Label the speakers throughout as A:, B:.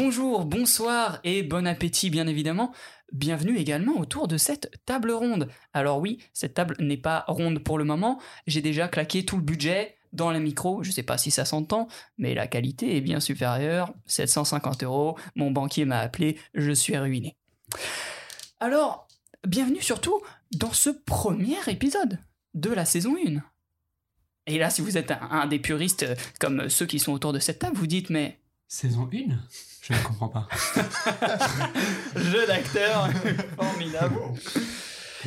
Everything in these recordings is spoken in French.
A: Bonjour, bonsoir et bon appétit bien évidemment. Bienvenue également autour de cette table ronde. Alors oui, cette table n'est pas ronde pour le moment. J'ai déjà claqué tout le budget dans les micros. Je sais pas si ça s'entend, mais la qualité est bien supérieure. 750 euros. Mon banquier m'a appelé. Je suis ruiné. Alors, bienvenue surtout dans ce premier épisode de la saison 1. Et là, si vous êtes un, un des puristes euh, comme ceux qui sont autour de cette table, vous dites mais
B: Saison 1 Je ne comprends pas.
A: jeu d'acteur formidable.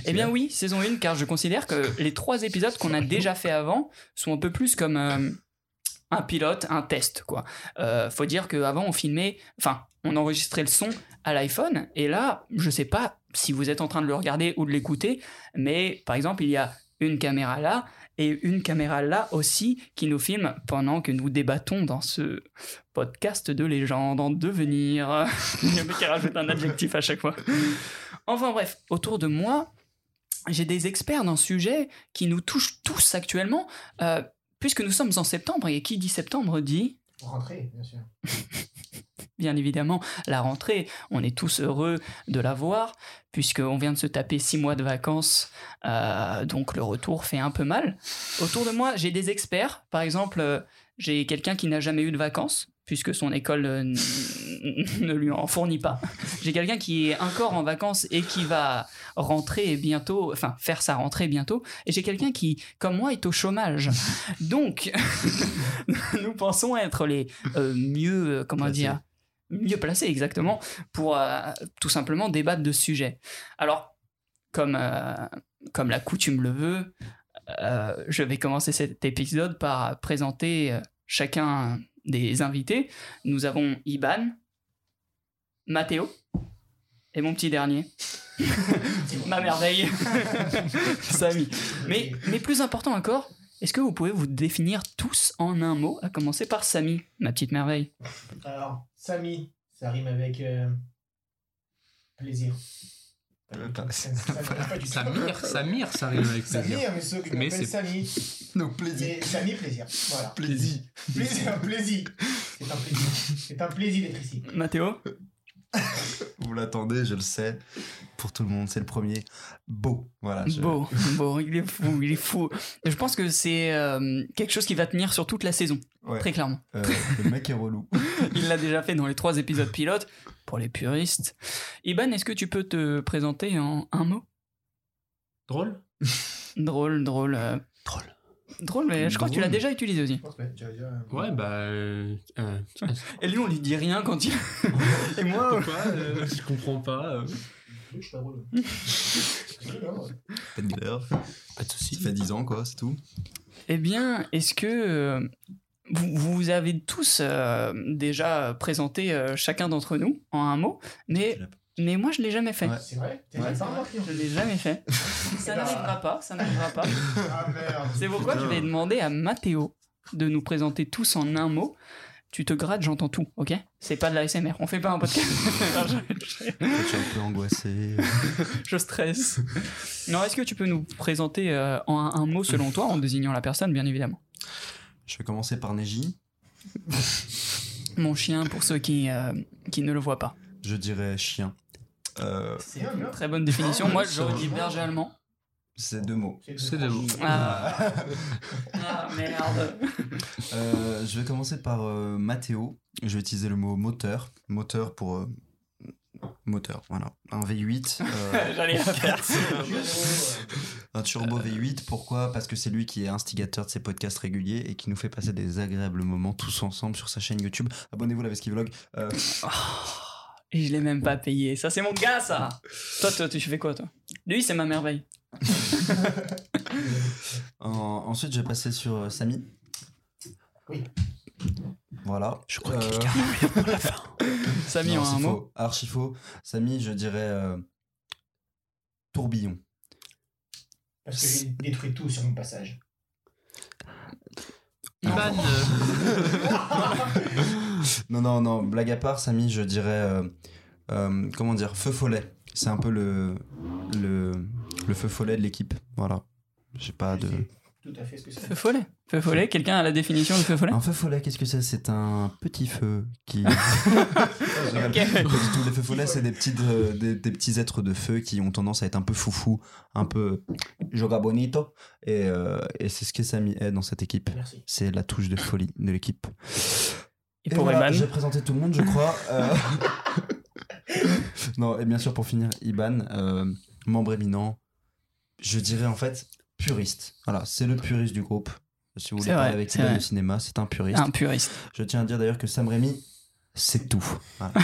A: Eh bien oui, saison 1, car je considère que les trois épisodes qu'on a déjà fait avant sont un peu plus comme euh, un pilote, un test, quoi. Euh, faut dire qu'avant, on filmait, enfin, on enregistrait le son à l'iPhone, et là, je sais pas si vous êtes en train de le regarder ou de l'écouter, mais par exemple, il y a une caméra là, et une caméra là aussi qui nous filme pendant que nous débattons dans ce podcast de légende en devenir. Il y a qui rajoute un adjectif à chaque fois. Enfin bref, autour de moi, j'ai des experts d'un sujet qui nous touche tous actuellement, euh, puisque nous sommes en septembre, et qui dit septembre dit,
C: Rentrée, bien sûr.
A: bien évidemment, la rentrée. On est tous heureux de la voir, puisqu'on vient de se taper six mois de vacances, euh, donc le retour fait un peu mal. Autour de moi, j'ai des experts, par exemple, euh, j'ai quelqu'un qui n'a jamais eu de vacances, puisque son école euh, ne lui en fournit pas. J'ai quelqu'un qui est encore en vacances et qui va rentrer bientôt, enfin faire sa rentrée bientôt. Et j'ai quelqu'un qui, comme moi, est au chômage. Donc, nous pensons être les euh, mieux, euh, comment
D: Placés.
A: dire, mieux placés exactement pour euh, tout simplement débattre de ce sujet. Alors, comme, euh, comme la coutume le veut, je vais commencer cet épisode par présenter chacun des invités. Nous avons Iban, Mathéo et mon petit dernier. Ma merveille. Samy. Mais, mais plus important encore, est-ce que vous pouvez vous définir tous en un mot, à commencer par Samy, ma petite merveille?
C: Alors, Samy, ça rime avec euh, plaisir.
B: Samir, Samir, ça arrive avec plaisir.
C: Samir, mais ceux qui
B: Mais
C: m'appellent
B: c'est-
C: Samy.
D: Donc plaisir.
C: Samy, plaisir. Voilà.
D: Plaisir.
C: Plaisir, plaisir. C'est un plaisir. C'est un plaisir d'être ici.
A: Mathéo?
D: Vous l'attendez, je le sais. Pour tout le monde, c'est le premier. Beau. Voilà. je-
A: Beau, beau, il est fou, il est fou. Je pense que c'est euh, quelque chose qui va tenir sur toute la saison,
D: Ouais.
A: très clairement.
D: Euh, le mec est relou.
A: Il l'a déjà fait dans les trois épisodes pilotes, pour les puristes. Iban, est-ce que tu peux te présenter en un mot?
B: Drôle?
A: Drôle, drôle. euh,
B: Drôle.
A: Drôle, mais je crois que tu l'as déjà utilisé aussi.
C: Euh,
B: Ouais, bah. euh, euh,
A: Et lui, on lui dit rien quand il. Et moi,
B: pourquoi euh, Je comprends pas. euh.
C: Je suis pas
D: Pas de galère.
B: Pas de soucis.
D: Ça fait 10 ans, quoi, c'est tout.
A: eh bien, est-ce que euh, vous, vous avez tous euh, déjà présenté euh, chacun d'entre nous en un mot, mais, mais moi, je l'ai jamais fait.
D: Ouais.
C: C'est vrai? T'es
D: Ouais.
C: pas
A: Je l'ai jamais fait. Ça n'arrivera pas, ça n'arrivera pas.
C: Ah.
A: C'est pourquoi je vais demander à Mathéo de nous présenter tous en un mot. Tu te grattes, j'entends tout, ok? C'est pas de la SMR, on fait pas un podcast. je,
D: Je suis un peu angoissé.
A: je stresse. Non, est-ce que tu peux nous présenter euh, en un, un mot selon toi, en désignant la personne, bien évidemment?
D: Je vais commencer par Neji.
A: Mon chien, pour ceux qui, euh, qui ne le voient pas.
D: Je dirais chien. Euh,
A: C'est une très bonne définition. Moi, j'aurais dit berger allemand.
D: c'est deux mots.
B: C'est des mots.
A: Ah, Ah, merde.
D: Euh, je vais commencer par euh, Mathéo. Je vais utiliser le mot moteur. Moteur pour. euh, moteur, voilà. Un V8. euh,
A: J'allais la faire.
D: un turbo V8. Pourquoi? Parce que c'est lui qui est instigateur de ces podcasts réguliers et qui nous fait passer des agréables moments tous ensemble sur sa chaîne YouTube. Abonnez-vous, la Veski Vlog. Euh,
A: Et je l'ai même pas payé. Ça, c'est mon gars, ça. Toi, toi, tu fais quoi, toi? Lui, c'est ma merveille.
D: en- ensuite, je vais passer sur euh, Samy.
C: Oui.
D: Voilà.
B: Je crois
D: Euh,
B: que quelqu'un revient pour la fin.
A: Samy,
D: non,
A: en un mot?
D: Archi faux. Samy, je dirais euh, tourbillon.
C: Parce que j'ai détruit tout sur mon passage.
B: Iban, euh,
D: Non, non, non, blague à part, Samy, je dirais. euh, euh, comment dire Feu follet. C'est un peu le, le, le feu follet de l'équipe. Voilà. J'ai pas de.
C: tout à fait ce que c'est.
A: Feu follet. Feu follet, quelqu'un a la définition de feu follet?
D: Un feu follet, qu'est-ce que c'est? C'est un petit feu qui. Je rigole.
A: Ok.
D: Pas du tout. Les feux follets, c'est des, petites, euh, des, des petits êtres de feu qui ont tendance à être un peu foufou, un peu joga bonito. Et, euh, et c'est ce que Samy est dans cette équipe.
C: Merci.
D: C'est la touche de folie de l'équipe.
A: Et pour
D: voilà, J'ai présenté tout le monde, je crois. Euh, non, et bien sûr, pour finir, Iban, euh, membre éminent, je dirais en fait puriste. Voilà, c'est le puriste du groupe. Si vous voulez parler
A: vrai,
D: avec Iban de cinéma, c'est un puriste.
A: Un puriste.
D: Je tiens à dire d'ailleurs que Sam Raimi, c'est tout. Voilà.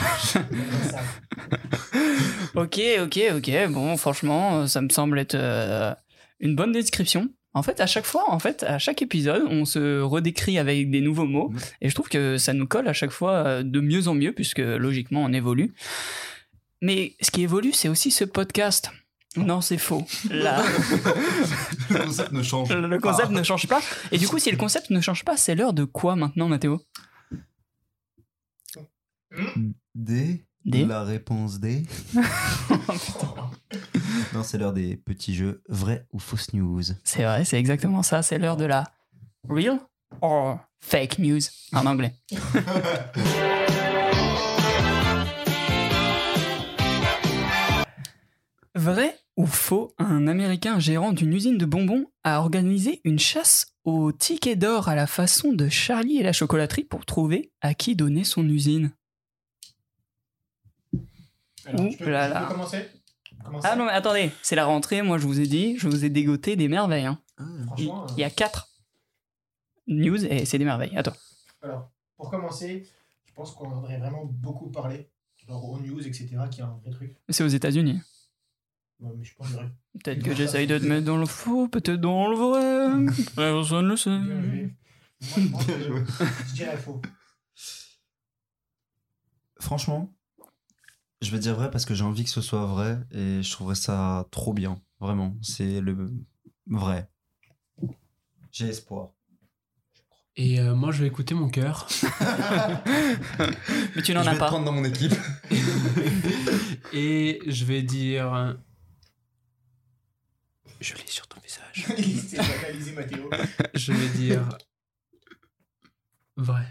A: Ok, ok, ok. Bon, franchement, euh, ça me semble être euh, une bonne description. En fait, à chaque fois, en fait, à chaque épisode, on se redécrit avec des nouveaux mots,
D: Mhm.
A: et je trouve que ça nous colle à chaque fois euh, de mieux en mieux, puisque logiquement, on évolue. Mais ce qui évolue, c'est aussi ce podcast. Non, c'est faux. Là,
D: le concept ne change.
A: le concept ne change pas. Et du coup, si le concept ne change pas, c'est l'heure de quoi maintenant, Mathéo?
D: D.
A: D.
D: La réponse D. non, c'est l'heure des petits jeux vrai ou fausse news.
A: C'est vrai, c'est exactement ça. C'est l'heure de la real or fake news en anglais. Vrai ou faux, un Américain gérant d'une usine de bonbons a organisé une chasse au ticket d'or à la façon de Charlie et la chocolaterie pour trouver à qui donner son usine.
C: Alors,
A: Ouh
C: je peux,
A: là
C: je peux
A: là.
C: commencer Commencer
A: Ah non mais attendez, c'est la rentrée, moi je vous ai dit, je vous ai dégoté des merveilles. hein. Il
C: Franchement,
A: il y a quatre news et c'est des merveilles. Attends.
C: euh, alors, pour commencer, je pense qu'on devrait vraiment beaucoup parler. Genre aux news, etc., qui est un vrai truc.
A: C'est aux États-Unis.
C: Ouais, mais je pense que
A: Peut-être que j'essaye de te mettre dans le faux, peut-être dans le vrai. Personne ne le sait.
C: Moi, je pense que je dirais faux.
D: Franchement, je vais dire vrai parce que j'ai envie que ce soit vrai et je trouverais ça trop bien. Vraiment, c'est le vrai. J'ai espoir.
B: Et euh, moi, je vais écouter mon cœur.
A: Mais tu n'en
D: je
A: as
D: vais te
A: pas.
D: prendre dans mon équipe.
B: Et je vais dire. Je l'ai sur ton visage.
C: Il s'est analysé, Mathéo.
B: Je vais dire. Vrai.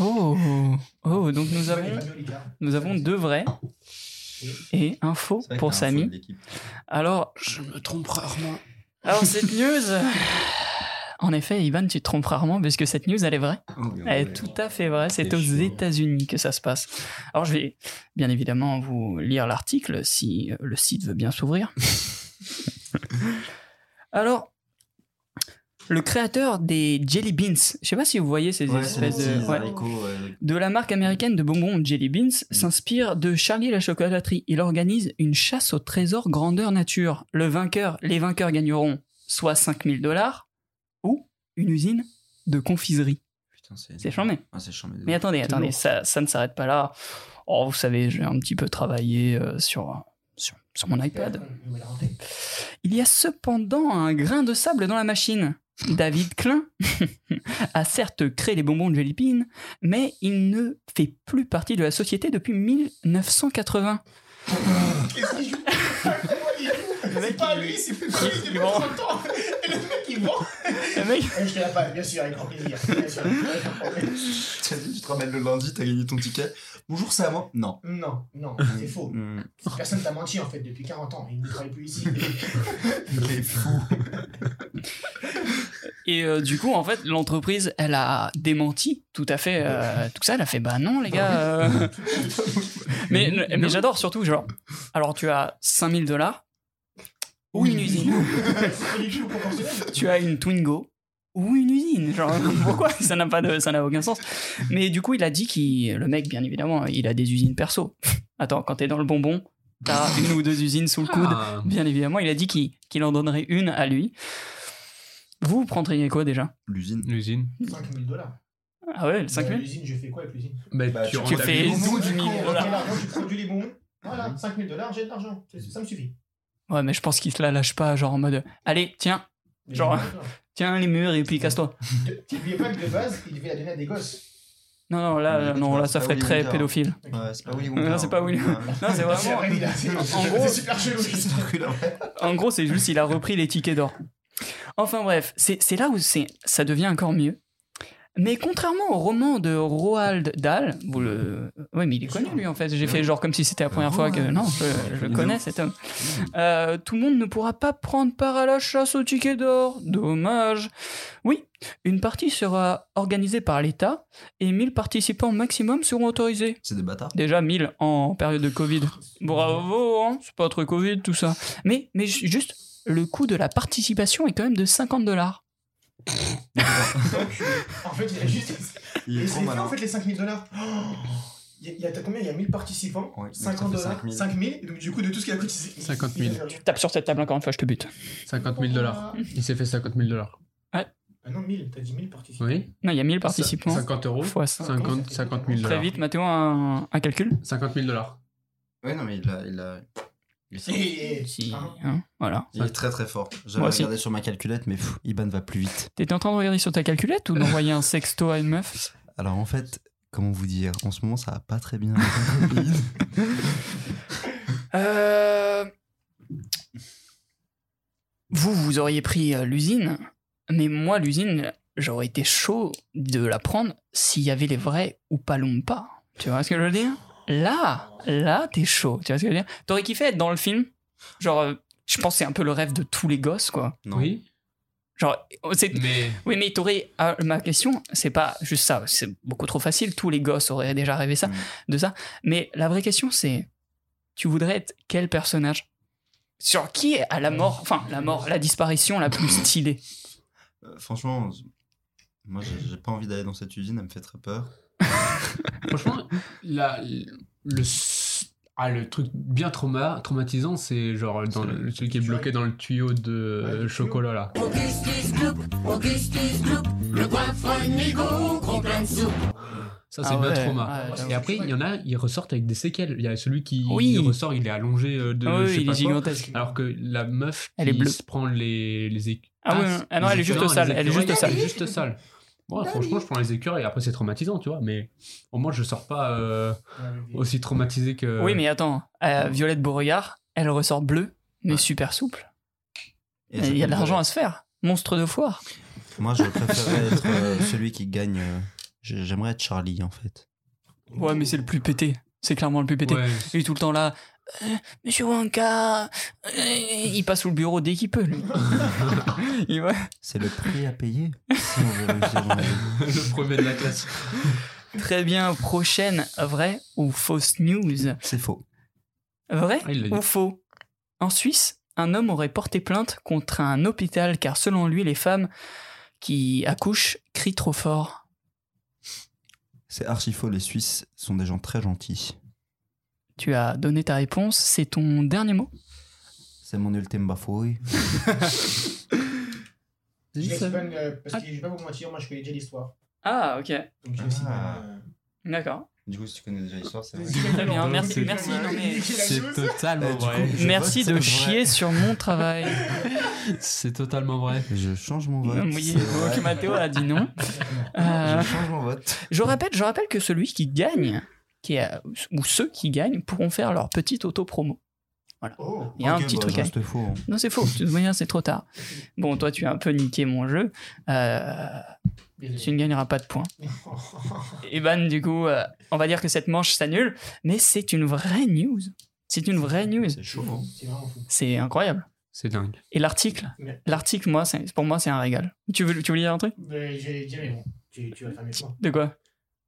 A: Oh, oh, donc nous avons, nous avons deux vrais et un faux pour
D: que
A: Samy. Alors,
B: Je me trompe rarement.
A: alors cette news. En effet, Ivan, tu te trompes rarement puisque cette news, elle est vraie.
D: Oh,
A: Elle est tout à fait vraie. C'est aux. États-Unis que ça se passe. Alors, je vais bien évidemment vous lire l'article si le site veut bien s'ouvrir. Alors, le créateur des Jelly Beans, je sais pas si vous voyez ces
D: Ouais,
A: espèces de.
D: petits
A: ouais.
D: haricots, ouais.
A: de la marque américaine de bonbons Jelly Beans s'inspire de Charlie la chocolaterie. Il organise une chasse au trésor grandeur nature. Le vainqueur, les vainqueurs gagneront soit 5000 dollars ou une usine de confiserie.
D: Putain, c'est
A: charmé.
D: Ah,
A: Mais attendez, attendez, ça, ça ne s'arrête pas là. Oh, vous savez, j'ai un petit peu travaillé euh, sur, sur, sur mon iPad. Il y a cependant un grain de sable dans la machine. David Klein a certes créé les bonbons de Jelly mais il ne fait plus partie de la société depuis 1980.
C: C'est pas lui, c'est plus lui,
A: il
C: c'est
A: vend.
C: pas 30 ans. Et le mec, il vend.
A: Le mec,
C: Eh, Je te la passe, bien sûr, avec grand plaisir. Bien sûr.
D: Tu as dit, tu te ramènes le lundi, t'as gagné ton ticket. Bonjour, c'est à moi Non.
C: Non, non, c'est faux.
D: Hmm,
C: Personne t'a menti en fait depuis 40 ans. Il ne travaille plus ici.
D: Il est fou.
A: Et euh, du coup, en fait, l'entreprise, elle a démenti tout à fait euh, tout ça. Elle a fait bah non, les gars. euh. mais mais j'adore surtout, genre, alors tu as 5000 dollars ou une usine. Tu as une Twingo ou une usine. Genre, pourquoi? Ça n'a pas de, ça n'a aucun sens. Mais du coup, il a dit qu'il, le mec, bien évidemment, il a des usines perso. Attends, quand t'es dans le bonbon, t'as une ou deux usines sous le coude.
B: Ah,
A: Bien évidemment, il a dit qu'il, qu'il en donnerait une à lui. Vous, vous prendriez quoi déjà?
D: L'usine.
B: l'usine.
C: 5000 dollars.
A: Ah ouais, le 5000
C: L'usine, je fais quoi avec l'usine?
B: Bah,
D: Bah,
B: tu
A: fais
B: ta maison.
A: 12 000
C: Quel
A: dollars.
C: tu produis les bonbons Voilà, 5000 dollars, j'ai de l'argent. Ça me suffit.
A: Ouais, mais je pense qu'il te la lâche pas, genre en mode Allez, tiens, Genre- tiens les murs et puis casse-toi.
C: n'oublies pas que de base, il devait la donner à des gosses.
A: Non, non, là, non, là,
D: c'est
A: ça ferait très
D: Wonka.
A: pédophile.
D: Ouais, c'est pas Willy
A: Non,
D: Wonka.
A: c'est pas Willy. Non, c'est vraiment. en gros-
C: super chelou.
A: En gros, c'est juste il a repris les tickets d'or. Enfin bref, c'est c'est là où c'est ça devient encore mieux. Mais contrairement au roman de Roald Dahl, vous le... Oui, mais il est connu lui en fait. J'ai fait genre comme si c'était la première fois que... Non, je, je connais cet homme. Euh, tout le monde ne pourra pas prendre part à la chasse au ticket d'or. Dommage. Oui, une partie sera organisée par l'État et 1000 participants maximum seront autorisés.
D: C'est des bâtards.
A: Déjà 1000 en période de Covid. Bravo, hein, c'est pas trop Covid tout ça. Mais, mais ju- juste, le coût de la participation est quand même de 50 dollars.
C: En fait, il a juste.
D: Il est trop malin.
C: en fait les 5000 dollars. Il y a, il y a- t'as combien? Il y a 1000 participants,
D: Ouais, donc
C: 50
D: ça fait
C: dollars,
D: 5000.
C: 5000. Et donc du coup, de tout ce qu'il a cotisé. il-
B: 50
C: il
B: 000.
C: a fait rien.
A: Tape sur cette table encore une fois, je te bute.
B: 50 000 dollars. Il s'est fait 50 000 dollars.
C: Ah non, 1000, t'as dit 1000 participants.
B: Oui.
A: Non, il y a 1000 participants.
B: 50 euros.
A: Fois ça.
B: 50, 50 000
A: Très
B: dollars.
A: vite, Mathéo, un, un calcul
B: 50 000 dollars.
D: Ouais, non, mais il a. Il, a...
A: Si,
C: hein.
A: hein, voilà.
D: il est très très fort. J'avais
A: aussi.
D: regardé sur ma calculette, mais pff, Iban va plus vite.
A: T'étais en train de regarder sur ta calculette ou d'envoyer un sexto à une meuf?
D: Alors en fait, comment vous dire En ce moment, ça va pas très bien.
A: Euh... Vous, vous auriez pris euh, l'usine, mais moi, l'usine, j'aurais été chaud de la prendre s'il y avait les vrais ou pas pas. Tu vois ce que je veux dire? Là, là, t'es chaud. Tu vois ce que je veux dire? T'aurais kiffé être dans le film? Genre, euh, je pense que c'est un peu le rêve de tous les gosses, quoi.
D: Non.
B: Oui.
A: Genre, c'est...
B: Mais
A: Oui, mais t'aurais. ah, ma question, c'est pas juste ça. C'est beaucoup trop facile. Tous les gosses auraient déjà rêvé ça,
D: Mm.
A: de ça. Mais la vraie question, c'est tu voudrais être quel personnage? Sur qui est à la mort, enfin, la mort, la disparition la plus stylée?
D: Euh, franchement, moi j'ai j'ai pas envie d'aller dans cette usine, elle me fait très peur.
B: Franchement, la, le, ah, le truc bien trauma, traumatisant, c'est genre dans
D: C'est
B: le,
D: le-
B: celui qui est bloqué dans le tuyau de
C: Ouais,
B: chocolat là. Ça, c'est
A: Ah
B: bien
A: ouais,
B: trauma.
A: ouais,
B: Et après, il y en a, ils ressortent avec des séquelles. Il y a celui qui
A: Oui.
B: il ressort, il est allongé euh, de.
A: Ah
B: je
A: oui,
B: sais
A: il
B: pas
A: est
B: quoi.
A: gigantesque.
B: Alors que la meuf
A: Elle est
B: qui
A: bleue.
B: se prend les, les
A: Ah, oui,
B: Ah,
A: non, ah non,
B: les
A: elle est juste Elle est sale.
B: Elle est juste sale. Bon, franchement, je prends les écureuils et après c'est traumatisant, tu vois. Mais au moins, je sors pas euh, aussi traumatisé que.
A: Oui, mais attends, euh, Violette Beauregard, elle ressort bleue, mais
D: Ouais.
A: super souple. Il y a de l'argent à se faire. Monstre de foire.
D: Moi, je préférerais être euh, celui qui gagne. euh, j'ai- J'aimerais être Charlie en fait.
A: Ouais, mais c'est le plus pété. C'est clairement le plus pété.
B: Ouais.
A: Il est tout le temps là. Euh, Monsieur Wanka, euh, il passe sous le bureau dès qu'il peut. lui. Il va-
D: C'est le prix à payer si on veut réussir dans la vie.
B: le premier de la classe.
A: Très bien. Prochaine, vrai ou fausse news?
D: C'est faux.
A: Vrai
B: Ah, il l'a dit.
A: ou faux? En Suisse, un homme aurait porté plainte contre un hôpital car selon lui, les femmes qui accouchent crient trop fort.
D: C'est archi faux. Les Suisses sont des gens très gentils.
A: Tu as donné ta réponse. C'est ton dernier mot
D: C'est mon ultime bafouille.
C: Je laisse Ben, euh, parce
A: Ah.
C: que je vais pas vous mentir, moi je connais déjà l'histoire.
A: Ah, ok.
C: Donc j'ai aussi.
D: Ah.
C: Ben,
A: D'accord.
D: Du coup, si tu connais déjà l'histoire, c'est
A: Très bien. Merci, merci. Non, mais...
B: C'est totalement
D: Eh,
B: vrai.
D: coup, je
A: Merci de
D: vrai.
A: chier sur mon travail.
B: C'est totalement vrai.
D: Je change mon vote.
A: Oui, donc Mathéo a dit non. Euh,
D: Je change mon vote.
A: je, rappelle, je rappelle que celui qui gagne, qui est, ou ceux qui gagnent, pourront faire leur petite auto-promo.
C: Oh,
A: Il y a un petit
D: bah,
A: truc à...
D: Faux. hein.
A: Non, c'est faux. De toute manière, c'est trop tard. Bon, toi, tu as un peu niqué mon jeu. Euh, tu ne gagneras pas de points. Et Ban, du coup, euh, on va dire que cette manche s'annule, mais c'est une vraie news. C'est une vraie news.
D: C'est chaud. hein.
C: C'est
A: incroyable.
B: C'est dingue.
A: Et l'article, l'article, moi, pour moi, c'est un régal. Tu veux, tu veux lire un truc?
C: Mais j'ai dit, mais bon, tu, tu vas faire mieux que moi.
A: De quoi?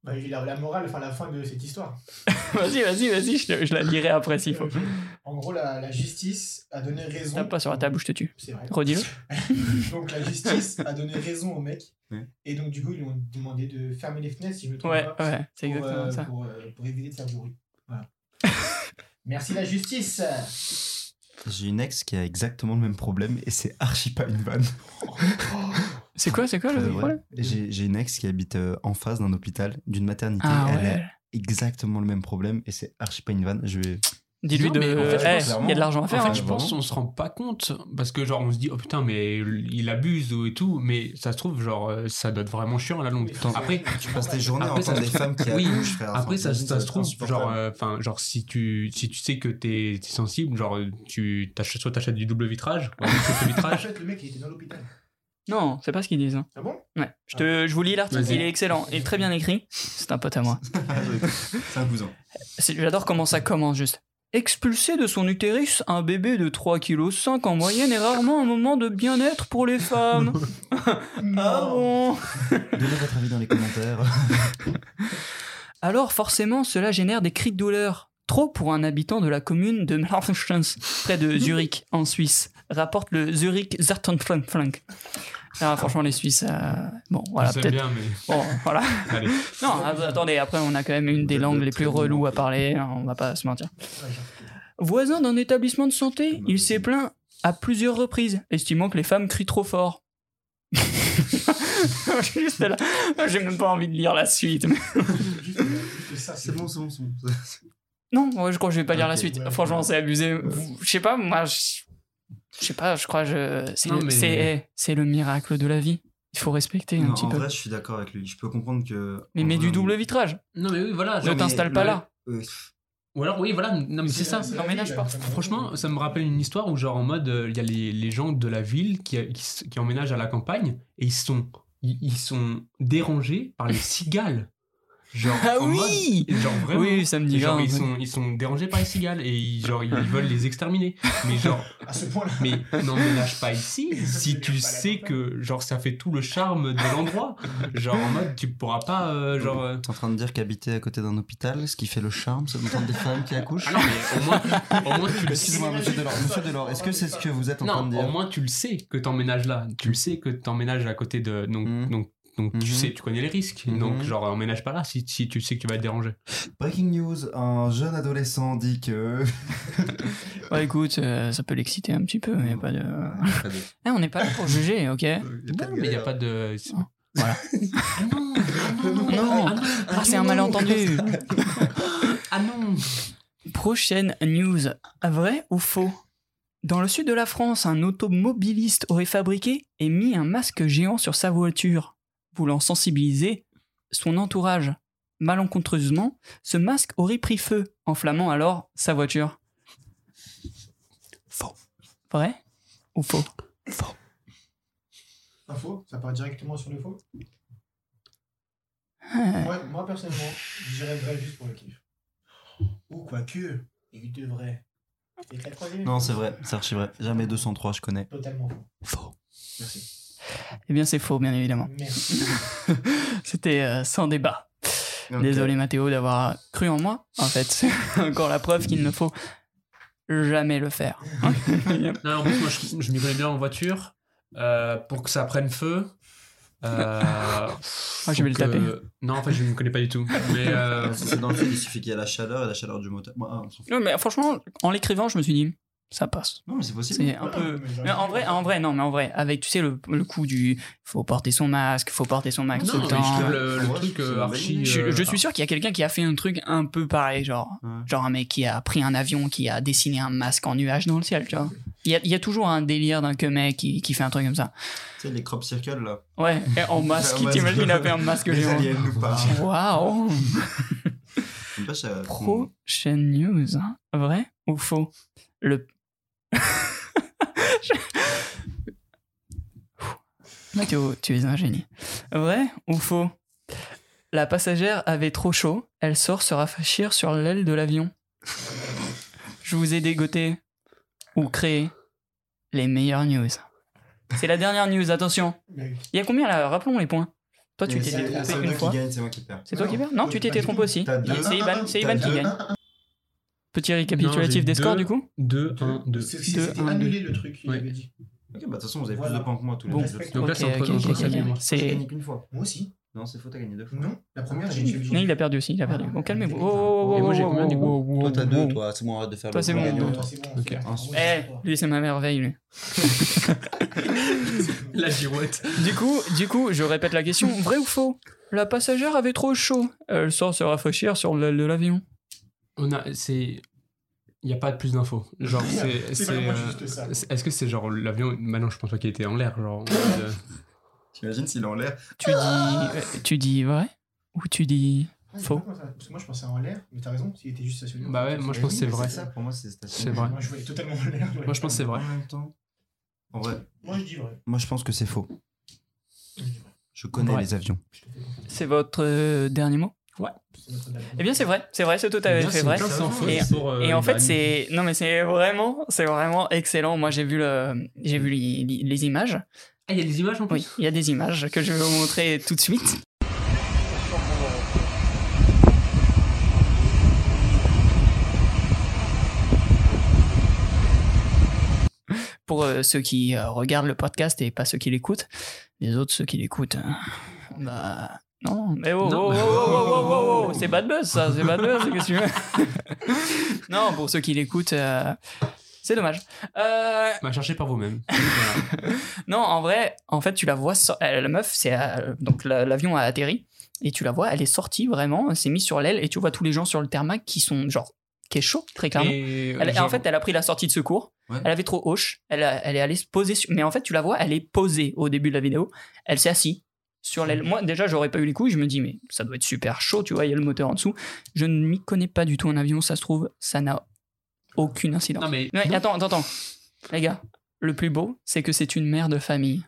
C: Bah, j'ai la, la morale, enfin la fin de cette histoire.
A: Vas-y, vas-y, vas-y, je, la lirai après s'il faut.
C: En gros, la, la justice a donné raison.
A: Tape pas sur la table ou je te tue.
C: C'est vrai.
A: Redis-le.
C: Donc la justice a donné raison au mec.
D: Ouais.
C: Et donc du coup, ils lui ont demandé de fermer les fenêtres, si je me trompe
A: Ouais,
C: pas.
A: ouais, c'est
C: pour,
A: exactement
C: euh,
A: ça.
C: Pour, euh, pour éviter de faire du bruit. Voilà. Merci la justice.
D: J'ai une ex qui a exactement le même problème et c'est archi pas une vanne.
A: C'est quoi, c'est quoi le problème?
D: J'ai j'ai une ex qui habite euh, en face d'un hôpital, d'une maternité.
A: Ah
D: Elle a exactement le même problème et c'est archi pas une vanne. Je vais...
A: Dis-lui de.
B: en fait,
A: il y a de l'argent à
B: En
A: faire.
B: fait,
A: hein.
B: je pense qu'on se rend pas compte parce que genre on se dit oh putain mais il abuse ou et tout mais ça se trouve genre euh, ça doit être vraiment chiant à la longue. Après
D: Tu passes tes journées à
B: Après, ça se
D: des
B: trouve-
D: femmes qui
B: oui.
D: accouchent, frère.
B: après ça, ça
D: va
B: se trouve genre euh, enfin genre si tu si tu sais que t'es es sensible genre tu t'achètes soit t'achètes du double vitrage ou un triple vitrage.
C: En fait, le mec, il était dans l'hôpital.
A: Non, c'est pas ce qu'ils disent. hein.
C: Ah bon?
A: Ouais. Je, te, je vous lis l'article,
B: Vas-y.
A: il est excellent et très bien écrit. C'est un pote à moi.
D: C'est un cousin.
A: C'est- J'adore comment ça commence juste. Expulser de son utérus un bébé de 3,5 kg en moyenne est rarement un moment de bien-être pour les femmes. ah bon?
D: Donnez votre avis dans les commentaires.
A: Alors forcément, cela génère des cris de douleur. Trop pour un habitant de la commune de Marfenschans, près de Zurich, en Suisse, rapporte le Zurich Zartenflank. Ah, franchement, les Suisses, euh, bon, voilà, peut-être.
B: bien, mais
A: Bon, voilà.
B: allez.
A: Non, att- attendez, après, on a quand même une des langues les plus reloues à parler, hein, on va pas se mentir. Voisin d'un établissement de santé, il s'est plaint à plusieurs reprises, estimant que les femmes crient trop fort. Juste là, j'ai même pas envie de lire la suite.
D: C'est bon, c'est bon, c'est bon.
A: Non, je crois que je vais pas lire la suite.
C: ouais.
A: Franchement, c'est abusé. Je sais pas, moi, je je sais pas, je crois je c'est
B: Non,
A: le-
B: mais-
A: c'est c'est le miracle de la vie. Il faut respecter un petit
D: en
A: peu.
D: vrai, je suis d'accord avec lui. Je peux comprendre que.
A: mais mets du double vitrage.
B: Non, mais oui, voilà.
A: Ne t'installe pas
B: le-
A: là.
D: Euh,
B: Ou alors, oui, voilà. Non, mais c'est ça.
C: vie,
A: pas.
B: Franchement, ça me rappelle une histoire où, genre, en mode, euh, il y a les, les gens de la ville qui, qui, emménagent à la campagne et ils sont, ils, ils sont dérangés par les cigales. Genre,
A: Ah
B: en mode-
A: oui
B: genre vraiment.
A: Oui, ça me dit
B: genre, ils sont, ils sont dérangés par les cigales et ils, genre, ils veulent les exterminer. Mais genre,
C: À ce point-là.
B: mais n'emménage pas ici si tu sais que, genre, ça fait tout le charme de l'endroit. Genre, en mode, tu pourras pas, euh, genre. euh,
D: T'es en train de dire qu'habiter à côté d'un hôpital, ce qui fait le charme, c'est d'entendre des femmes qui accouchent
B: Ah non, mais au moins, au moins tu le sais.
D: Excusez-moi, monsieur Delors, monsieur Delors, est-ce que c'est ce que vous êtes en train
B: Non,
D: de
B: au
D: dire
B: moins tu le sais que t'emménages là. Tu le sais que t'emménages à côté de. Donc,
D: Mhm.
B: donc, donc tu
D: Mhm.
B: sais, tu connais les risques.
D: Mhm.
B: Donc, genre, emménage pas là si, si tu sais que tu vas être dérangé.
D: Breaking news, un jeune adolescent dit que...
A: Ouais, écoute, euh, ça peut l'exciter un petit peu, mais pas de.
D: Pas de-
A: Eh, on n'est pas là pour juger, ok
B: Non, mais il n'y a pas de.
A: Voilà.
B: Ah non, ah non,
A: Non.
B: ah non,
A: Ah, c'est un malentendu.
B: Ah non.
A: Prochaine news. Vrai ou faux? Dans le sud de la France, un automobiliste aurait fabriqué et mis un masque géant sur sa voiture, voulant sensibiliser son entourage. Malencontreusement, ce masque aurait pris feu, enflammant alors sa voiture.
B: Faux.
A: Vrai? Ou faux
C: Un faux? Ça part directement sur le faux?
A: Ah,
C: moi, moi, personnellement, je dirais vrai juste pour le kiff. Ou quoique, il devrait.
D: Non, c'est vrai, c'est archi vrai. Jamais 203, je connais.
C: Totalement faux.
A: Faux.
C: Merci.
A: Eh bien, c'est faux, bien évidemment. C'était euh, sans débat. Désolé Mathéo d'avoir cru en moi. En fait, c'est encore la preuve qu'il ne faut jamais le faire.
B: Non, en plus, moi, je, je m'y connais bien en voiture. Euh, pour que ça prenne feu. Euh,
A: Ah, je vais le taper.
B: Non, en fait, je ne me connais pas du tout. Mais. euh,
D: c'est dans le film, il suffit qu'il y ait la chaleur et la chaleur du moteur. Ah.
A: Non, mais franchement, en l'écrivant, je me suis dit, ça passe.
D: Non, mais c'est possible.
A: C'est un
C: Ouais,
A: peu.
C: mais j'aurais
A: Mais en vrai, en vrai, non, mais en vrai, avec tu sais le, le coup du faut porter son masque, faut porter son masque
B: Non,
A: tout le temps.
B: je le, le
D: vrai,
B: truc euh, archi.
A: Je,
B: euh,
A: je suis sûr qu'il y a quelqu'un qui a fait un truc un peu pareil, genre,
D: Ouais.
A: genre un mec qui a pris un avion, qui a dessiné un masque en nuage dans le ciel, tu vois. Il y a, il y a toujours un délire d'un que mec qui, qui fait un truc comme ça.
D: Tu sais, les crop circles, là.
A: Ouais, et en masque, t'imagines, il a fait un masque géant. Waouh! Prochaine news. hein. Vrai ou faux? Le. Mathéo, tu es un génie. Vrai ou faux? La passagère avait trop chaud, elle sort se rafraîchir sur l'aile de l'avion. Je vous ai dégoté ou créé les meilleures news. C'est la dernière news, attention. Il y a combien là? Rappelons les points. Toi, tu t'étais trompé une fois.
D: c'est moi qui perds.
A: C'est toi qui perds? Non, tu t'étais trompé aussi. C'est Ivan, qui gagne. Petit récapitulatif des scores du coup
B: 2, 1, 2.
C: C'est-
A: Deux,
C: C'était
A: un,
C: annulé le truc
B: Ouais.
C: avait dit.
D: Ok, bah de toute façon, vous avez plus de points que moi tous les deux.
B: Donc là, c'est entre, et
A: ok.
B: moi.
D: J'ai
A: C'est.
D: gagné qu'une fois.
C: Moi aussi.
D: Non, c'est faux, t'as gagné deux fois.
C: Non, la première,
D: Ah,
C: j'ai j'ai-
A: Non, il a perdu aussi, il a perdu. Bon, calmez-vous. Oh, oh, oh,
B: Et moi, j'ai combien, du coup
D: Toi, t'as deux, toi. C'est bon, arrête de faire
A: Toi,
D: le
C: toi, c'est bon.
B: Ok.
C: c'est bon.
A: Eh, lui, c'est ma merveille, lui.
B: La girouette.
A: Du coup, du coup, je répète la question vrai ou faux? La passagère avait trop chaud. Elle sort se rafraîchir sur l'aile de l'avion.
B: On a. C'est. Il n'y a pas de plus d'infos. Genre, c'est.
C: C'est
B: c'est, euh,
C: ça.
B: Est-ce que c'est genre l'avion. Bah non, je pense pas qu'il était en l'air. Genre. euh,
D: T'imagines s'il est en l'air?
A: Tu dis, euh, tu dis vrai ou tu dis
C: Ah,
A: Faux?
C: pas Parce que moi, je pensais en l'air, mais t'as raison, s'il était juste stationnaire.
B: Bah ouais, moi, je pense que c'est vrai.
D: ça, pour moi, c'est station.
B: C'est vrai.
C: Moi, je voyais totalement en l'air.
B: Moi, je pense que c'est vrai.
D: En même temps. En vrai,
C: Moi, je dis vrai.
D: moi, je pense que c'est faux. Je connais les avions.
A: C'est votre euh, dernier mot?
C: Dernier.
A: Eh bien, c'est vrai, c'est vrai, c'est tout à
B: Bien,
A: fait
B: c'est
A: vrai. Et-
B: pour, euh,
A: Et en fait,
B: Ivan.
A: c'est non mais c'est vraiment, c'est vraiment excellent. Moi, j'ai vu le, j'ai vu les, les- les images.
B: Ah, il y a des images en plus
A: Oui, il y a des images que je vais vous montrer tout de suite. Pour euh, ceux qui euh, regardent le podcast et pas ceux qui l'écoutent, les autres ceux qui l'écoutent, bah non, mais oh,
B: Non,
A: oh, oh, oh, oh, oh, oh, oh, c'est bad buzz ça, c'est bad buzz, qu'est-ce que tu veux Non, pour ceux qui l'écoutent, euh, c'est dommage. Euh,
B: Bah, cherchez par vous-même.
A: Non, en vrai, en fait, tu la vois. so- euh, La meuf, c'est euh, donc la- l'avion a atterri et tu la vois, elle est sortie vraiment, elle s'est mise sur l'aile et tu vois tous les gens sur le tarmac qui sont genre qui est chaud très clairement.
B: Et,
A: Elle-
B: genre-
A: En fait, elle a pris la sortie de secours.
D: Ouais.
A: Elle avait trop hoche. Elle, a- elle est allée se poser. Sur... Mais en fait, tu la vois, elle est posée au début de la vidéo. Elle s'est assise sur l'aile. Moi, déjà, j'aurais pas eu les couilles. Je me dis, mais ça doit être super chaud. Tu vois, il y a le moteur en dessous. Je ne m'y connais pas du tout en avion. Ça se trouve, ça n'a aucune incidence.
B: Non, mais.
A: Attends, attends, attends. Les gars, le plus beau, c'est que c'est une mère de famille.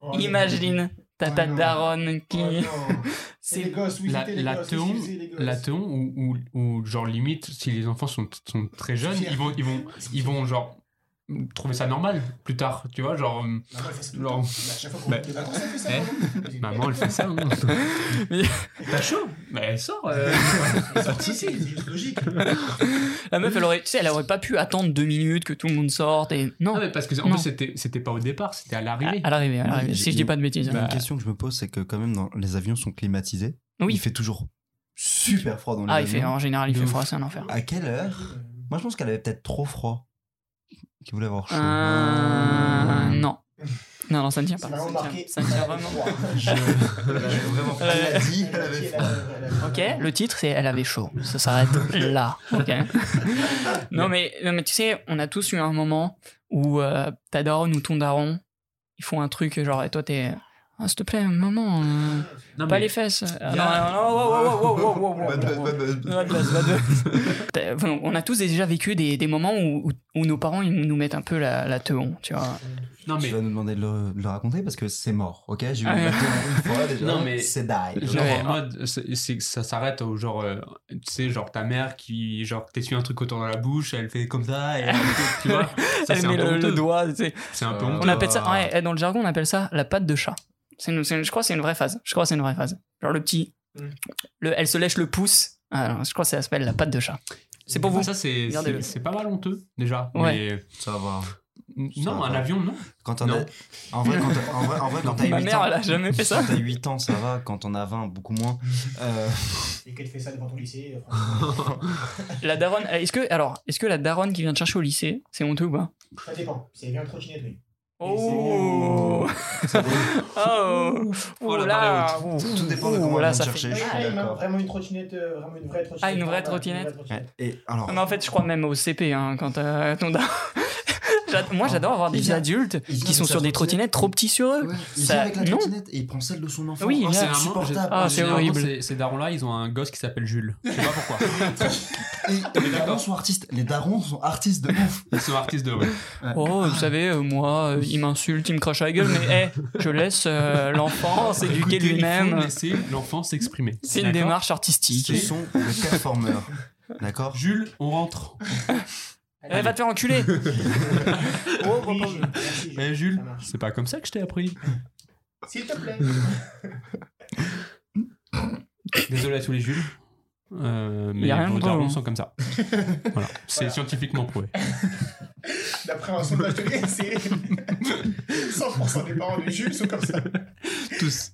C: Oh,
A: Imagine ta
C: Oh
A: daronne qui.
C: Oh. C'est gosses, oui,
B: La, la
C: gosses,
B: teon,
C: excusez les gosses.
B: la teon ou, ou, ou genre limite, si les enfants sont, sont très jeunes, ils vont, ils vont, ils vont genre trouver ça normal plus tard, tu vois, genre. euh,
C: Maman, elle fait ça
B: Genre-
C: à chaque fois qu'on
B: Bah,
C: fait des vacances, elle fait ça.
B: eh,
C: maman.
B: Elle fait ça. Hein.
A: Mais-
B: T'as chaud Bah, elle sort. euh.
C: C'est sorti, c'est juste logique.
A: La meuf, elle aurait, tu sais, elle aurait pas pu attendre deux minutes que tout le monde sorte et non.
B: Ah, mais parce que en
A: Non.
B: plus, c'était, c'était pas au départ, c'était à l'arrivée.
A: À l'arrivée, à l'arrivée.
D: J'ai-
A: Si je dis pas de bêtises.
B: Bah,
D: une question que je me pose, c'est que quand même dans, les avions sont climatisés.
A: Oui.
D: Il fait toujours super froid dans les
A: Ah, il fait,
D: avions.
A: en général, il fait froid, c'est un enfer.
D: À quelle heure? Moi, je pense qu'elle avait peut-être trop froid. Qui voulait avoir chaud.
A: Euh, non. Non, non, ça ne tient pas. Ça
C: vraiment
A: ne tient, ça ne tient vraiment.
D: Avait vraiment
A: Elle
D: dit, elle avait
A: Ok, le titre c'est Elle avait chaud. Ça s'arrête là. Ok. non, mais, non, mais tu sais, on a tous eu un moment où euh, ta daronne ou ton daron, ils font un truc genre, et toi t'es. Ah, s'il te plaît, maman, euh,
B: Non,
A: pas
B: mais-
A: les fesses. Ah,
B: Y
A: non,
B: a-
A: non, non, wow, wow, wow, wow, wow, wow,
D: Bad buzz,
A: wow.
D: bad buzz.
A: Bad buzz, bad buzz. T'as- enfin, on a tous déjà vécu des, des moments où, où, où nos parents ils nous mettent un peu la, la teon, tu vois.
B: Non, mais.
D: Tu vas nous demander de le, de le raconter parce que c'est mort, ok? J'ai eu
A: Ah,
D: une fois déjà.
B: Non, mais-
D: c'est die.
B: Genre
A: Ouais.
B: en mode, c'est, c'est- ça s'arrête au genre, euh, tu sais, genre ta mère qui, genre, t'essuies un truc autour de la bouche, elle fait comme ça, et tu vois, ça
A: Elle
B: c'est un
A: met
B: peu
A: le, le doigt, tu sais.
B: C'est un peu
D: Euh,
B: honteux.
A: On appelle ça, ouais, dans le jargon, on appelle ça la patte de chat. C'est une- c'est une- je crois que c'est une vraie phase. Je crois que c'est une vraie phase. Genre le petit,
C: Mm.
A: le, elle se lèche le pouce. Ah, je crois que ça s'appelle la patte de chat. C'est pour vous.
B: Ça, c'est, c'est, c'est pas mal honteux, déjà.
A: Ouais.
D: Ça va.
B: Non,
D: va.
B: un avion, non.
D: Quand on
B: Non.
D: a... En vrai, quand t'as- en vrai, en vrai, quand t'as 8
A: Ma mère,
D: ans...
A: elle a jamais fait ça.
D: Quand t'as 8 ans, ça va. Quand on a 20, beaucoup moins. Euh,
C: Et qu'elle fait ça devant ton lycée, euh,
A: La daronne, est-ce que, alors, est-ce que la daronne qui vient te chercher au lycée, c'est honteux ou pas?
C: Ça dépend. Si elle vient en trottinette, oui.
A: Oh Oh
B: Oh, la
A: là
D: Tout- tout dépend de comment
A: fait-
D: te chercher.
C: Ah, ah, vraiment une trottinette, euh, vraiment une vraie trottinette.
A: Ah, une vraie trottinette.
D: Et alors,
A: mais en fait, je crois même au CP, hein, quand euh, ton daron- Moi, j'adore avoir des
D: vient-
A: adultes qui sont sur des trottinettes trop petits sur eux.
D: Ouais, il
A: Ça-
D: vient avec la
A: non.
D: trottinette et il prend celle de son enfant.
A: Oui,
D: Oh, c'est
B: Généralement,
D: insupportable.
A: Ah, c'est horrible.
B: Ces, ces darons-là, ils ont un gosse qui s'appelle Jules. Je sais pas pourquoi.
D: Et les darons sont artistes. Les darons sont artistes de ouf.
B: Ils sont artistes de rue.
A: Oh, vous savez, euh, moi, euh, il m'insulte, il me crache à la gueule, mais hey, je laisse euh, l'enfant s'éduquer lui-même.
B: laisser l'enfant s'exprimer.
A: C'est une démarche artistique.
D: Ce sont des performeurs. D'accord?
B: Jules, on rentre.
A: Eh, va te faire enculer
C: Oh, merci,
B: Eh
C: ça
B: Jules,
C: marche.
B: c'est pas comme ça que je t'ai appris.
C: S'il te plaît.
B: Désolé à tous les Jules. Euh, mais
A: Y a rien de
B: vos darons
A: hein.
B: sont comme ça. Voilà. C'est
C: Voilà.
B: scientifiquement prouvé.
C: D'après un sondage de l'INSEE, 100% des parents de Jules sont comme ça.
B: Tous.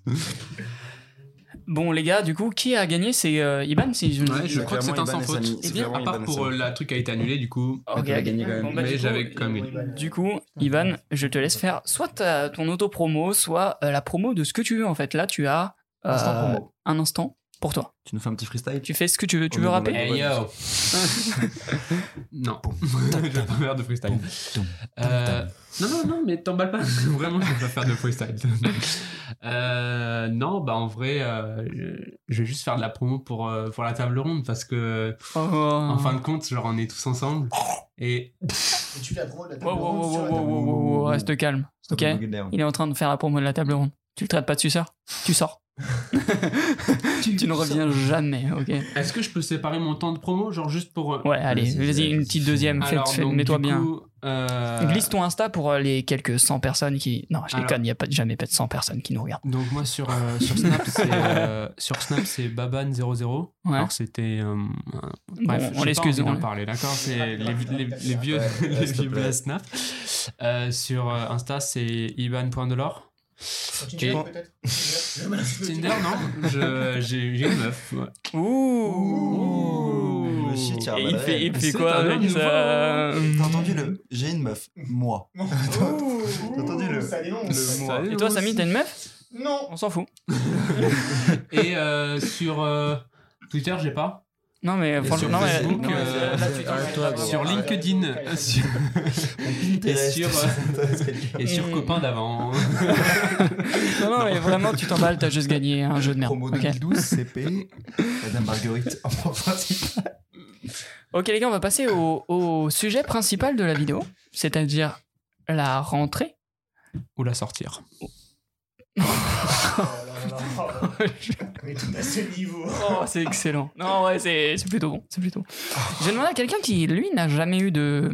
A: Bon, les gars, du coup, qui a gagné C'est euh, Iban si je...
B: Ouais, je
D: C'est
B: crois que c'est un sans
D: Iban et
B: faute.
A: Eh
D: C'est
A: bien,
B: À part
D: Iban et
B: pour euh, la truc a été annulé, du coup.
A: Ok,
D: t'as gagné quand même.
A: Bon, bah,
B: Mais j'avais quand même
C: Iban.
A: Du coup, Ivan, je te laisse faire soit ta- ton auto-promo, soit euh, la promo de ce que tu veux. En fait, là, tu as euh,
D: Instant promo.
A: un instant pour toi.
D: Tu nous fais un petit freestyle
A: Tu fais ce que tu veux. Tu veux rapper
B: Hey yo Non. je vais pas faire de freestyle. Euh, non, non, non, mais t'emballes pas. Vraiment, je vais pas faire de freestyle. Euh, non, bah en vrai, euh, je- vais juste faire de la promo pour, euh, pour la table ronde parce que,
A: Oh.
B: en fin de compte, genre, on est tous ensemble. Et
C: tu la promo de la table
A: Wow, wow,
C: ronde
A: wow, wow, wow, reste calme.
D: Stop
A: Ok. Il est en train de faire la promo de la table ronde. Tu le traites pas de suceur? Tu sors. tu ne reviens jamais, ok
B: Est-ce que je peux séparer mon temps de promo, genre juste pour. euh,
A: Ouais, allez,
D: Vas-y,
A: une petite deuxième. Mets-toi bien.
B: coup, euh,
A: Glisse ton Insta pour euh, les quelques 100 personnes qui. Non, je déconne, il n'y a pas, jamais pas de 100 personnes qui nous regardent.
B: Donc moi sur, euh, sur Snap c'est euh, sur Snap c'est baban00.
A: Ouais.
B: Alors c'était euh, bref,
A: on l'excuse, on-
B: d'en parler, d'accord, c'est les, les, les vieux
D: Ouais,
B: les vieux Snap. Euh, sur Insta c'est iban.delor.
C: Tinder, peut-être Tinder.
B: Non, Je- j'ai une meuf. ouais.
A: Ouh
D: shit, il
A: Et fait, il quoi avec ça
D: T'as entendu le J'ai une meuf, moi. T'as entendu le-
C: Ça
D: le moi.
A: Et toi, Samy, t'as une meuf?
C: Non
A: On s'en fout.
B: Et euh, sur euh, Twitter j'ai pas.
A: Non, mais
B: sur
A: non, mais.
B: Facebook,
A: non, mais
B: euh,
A: là,
C: euh, toi,
B: sur. LinkedIn sur- et sur euh, et sur
A: Mm.
B: copain d'avant.
A: Non, non, mais vraiment, tu t'emballes, t'as juste gagné un jeu de merde.
D: Promo
A: Ok,
D: 2012, CP, Madame Marguerite en principe.
A: Ok, les gars, on va passer au, au sujet principal de la vidéo, c'est-à-dire la rentrée.
B: Ou la sortir.
C: Oh est tout à ce niveau.
A: Oh, c'est excellent. Non, ouais, c'est c'est plutôt bon. C'est plutôt. J'ai demandé à quelqu'un qui, lui, n'a jamais eu de.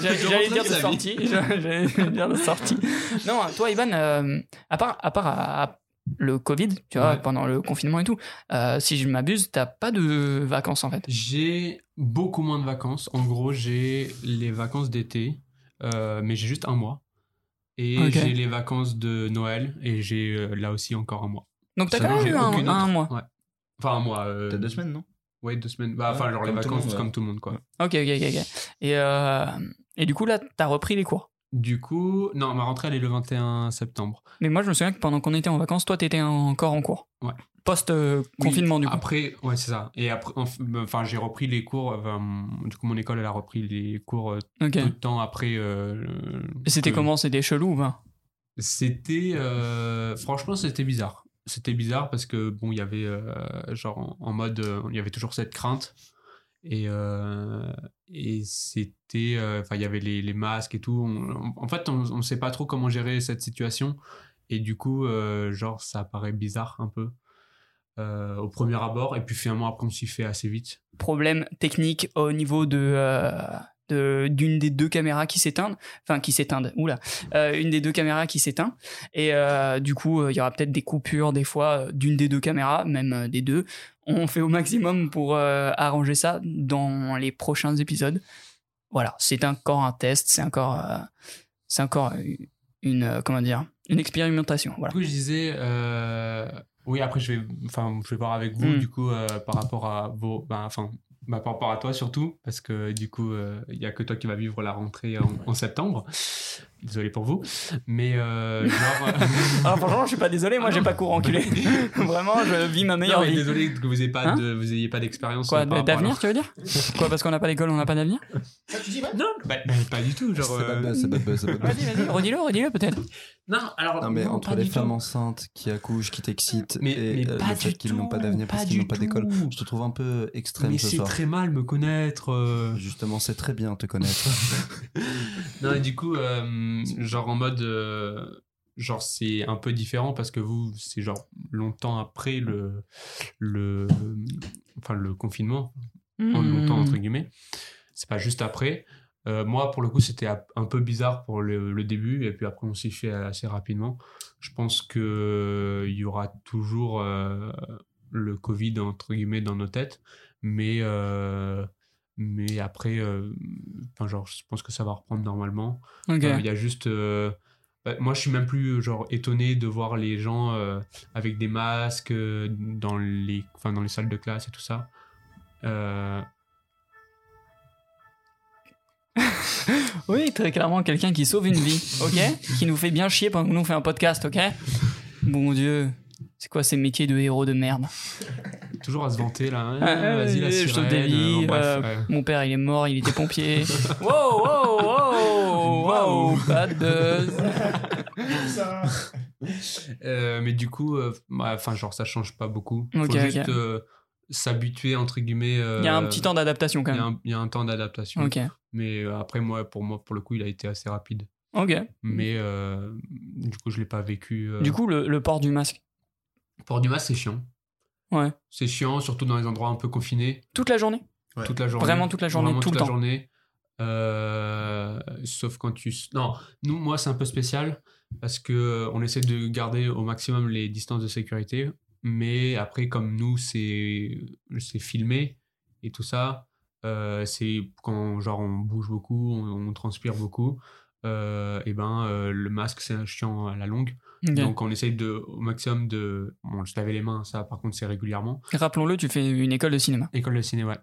A: J'allais dire
B: de
A: sortie. J'allais dire de sortie. Non, toi, Ivan, euh, à part, à part à- à le Covid, tu vois,
B: Ouais.
A: pendant le confinement et tout, euh, si je m'abuse, t'as pas de vacances en fait?
B: J'ai beaucoup moins de vacances. En gros, j'ai les vacances d'été, euh, mais j'ai juste un mois. Et j'ai les vacances de Noël, et j'ai euh, là aussi encore un mois.
A: Donc t'as quand même eu un, mois.
B: Ouais. Enfin, un mois. euh,
D: T'as deux semaines, non?
B: Ouais, deux semaines. Bah, enfin,
D: Ouais,
B: genre les
D: comme tout le
B: vacances
D: monde, ouais.
B: comme tout le monde, quoi.
A: Ok, ok, ok. ok. Et, euh, et du coup, là, t'as repris les cours?
B: Du coup, non, ma rentrée, elle est le 21 septembre.
A: Mais moi, je me souviens que pendant qu'on était en vacances, toi, t'étais encore en cours.
B: Ouais.
A: Post-confinement,
B: Oui,
A: du coup.
B: Après, ouais, c'est ça. Et après, enf- enfin, j'ai repris les cours. enfin, du coup, mon école, elle a repris les cours euh,
A: Ok.
B: peu de temps après. euh, le-
A: Et c'était
B: que-
A: comment? C'était chelou ou pas?
B: C'était. euh, franchement, c'était bizarre. C'était bizarre parce que, bon, il y avait. euh, genre, en, en mode. euh, il y avait toujours cette crainte. Et, euh, et c'était. euh, Enfin, il y avait les, masques et tout. En fait, on ne sait pas trop comment gérer cette situation. Et du coup, euh, genre, ça paraît bizarre un peu. au premier abord. Et puis finalement, après, on s'y fait assez vite.
A: Problème technique au niveau de. De- d'une des deux caméras qui s'éteignent, enfin qui s'éteignent, oula, euh, une des deux caméras qui s'éteint, et euh, du coup euh, il y aura peut-être des coupures des fois d'une des deux caméras, même des deux. On fait au maximum pour arranger ça dans les prochains épisodes. Voilà, c'est encore un test, c'est encore, c'est encore une, comment dire, une expérimentation. Voilà.
B: Du coup, je disais, oui, après, je vais, enfin, je vais voir avec vous,
A: Mm.
B: du coup, euh, par rapport à vos, ben, enfin, bah, par rapport à toi surtout, parce que du coup, euh, il y a que toi qui vas vivre la rentrée en, en septembre. Désolé pour vous, mais euh, genre.
A: Alors franchement, je suis pas désolé, moi
B: Ah
A: j'ai
B: non.
A: pas cours enculé. Vraiment, je vis ma
B: Non,
A: meilleure
B: mais
A: vie.
B: désolé que vous ayez pas
A: Hein
B: de, vous ayez pas d'expérience.
A: Quoi,
B: euh,
A: d'avenir, tu veux dire Quoi, parce qu'on n'a pas d'école, on n'a pas d'avenir
C: Ça, tu dis, ouais
B: Non, bah, bah, pas du tout, genre.
D: C'est pas
B: euh,
D: buzz, c'est pas buzz, c'est pas buzz.
A: Vas-y, vas-y, redis-le, redis-le peut-être.
B: Non, alors.
D: Non, mais entre les femmes
B: tout.
D: enceintes qui accouchent, qui t'excitent,
B: Mais-
D: et
B: mais
D: euh,
B: pas
D: le fait
B: du
D: qu'ils n'ont pas
B: tout,
D: d'avenir parce
B: pas
D: qu'ils
B: du
D: n'ont pas d'école,
B: tout.
D: je te trouve un peu extrême
B: Mais
D: ce
B: c'est très mal me connaître.
D: Justement, c'est très bien te connaître.
B: Non, et du coup, euh, genre en mode. euh, genre, c'est un peu différent parce que vous, c'est genre longtemps après le. le enfin, le confinement. En longtemps, entre guillemets. C'est pas juste après. Euh, moi, pour le coup, c'était un peu bizarre pour le, le début, et puis après, on s'y fait assez rapidement. Je pense qu'il y aura toujours euh, le Covid, entre guillemets, dans nos têtes, mais, euh, mais après, euh, enfin, genre, je pense que ça va reprendre normalement. Euh, Il y a juste. euh, bah, moi, je suis même plus genre étonné de voir les gens avec des masques dans les, enfin, dans les salles de classe et tout ça.
A: Oui, très clairement, quelqu'un qui sauve une vie, ok? Qui nous fait bien chier pendant que nous on fait un podcast, ok? Bon Dieu, c'est quoi ces métiers de héros de merde?
B: Toujours à se vanter là. hein,
A: Ah,
B: Vas-y, la
A: je
B: sirène,
A: vies,
B: euh, bref,
A: euh,
B: ouais.
A: Mon père, il est mort, il était pompier. wow, wow, wow, wow, bad buzz.
C: Ça.
B: Euh, mais du coup, euh, bah, enfin, genre, ça change pas beaucoup. Faut
A: Ok,
B: juste euh, s'habituer, entre guillemets. euh,
A: Il y a un petit temps d'adaptation quand
B: Il
A: même.
B: il y a un temps d'adaptation.
A: Ok.
B: Mais euh, après, moi, pour moi, pour le coup, il a été assez rapide.
A: Ok.
B: Mais euh, du coup, je l'ai pas vécu. euh,
A: Du coup, le, le port du masque.
B: port du masque, c'est chiant.
A: Ouais.
B: C'est chiant, surtout dans les endroits un peu confinés.
A: Toute la journée
C: Ouais.
B: Toute la journée.
A: Vraiment toute la journée,
B: Vraiment
A: tout
B: toute
A: le
B: la
A: temps.
B: journée. Euh, sauf quand tu. Non, nous, moi, c'est un peu spécial parce que euh, on essaie de garder au maximum les distances de sécurité. Mais après, comme nous, c'est c'est filmé et tout ça, euh, c'est quand genre on bouge beaucoup, on, on transpire beaucoup. Euh, et ben euh, le masque c'est chiant à la longue donc on essaye de au maximum de bon se laver les mains ça par contre c'est régulièrement
A: Rappelons-le, tu fais une école de cinéma.
B: École de ciné, ouais.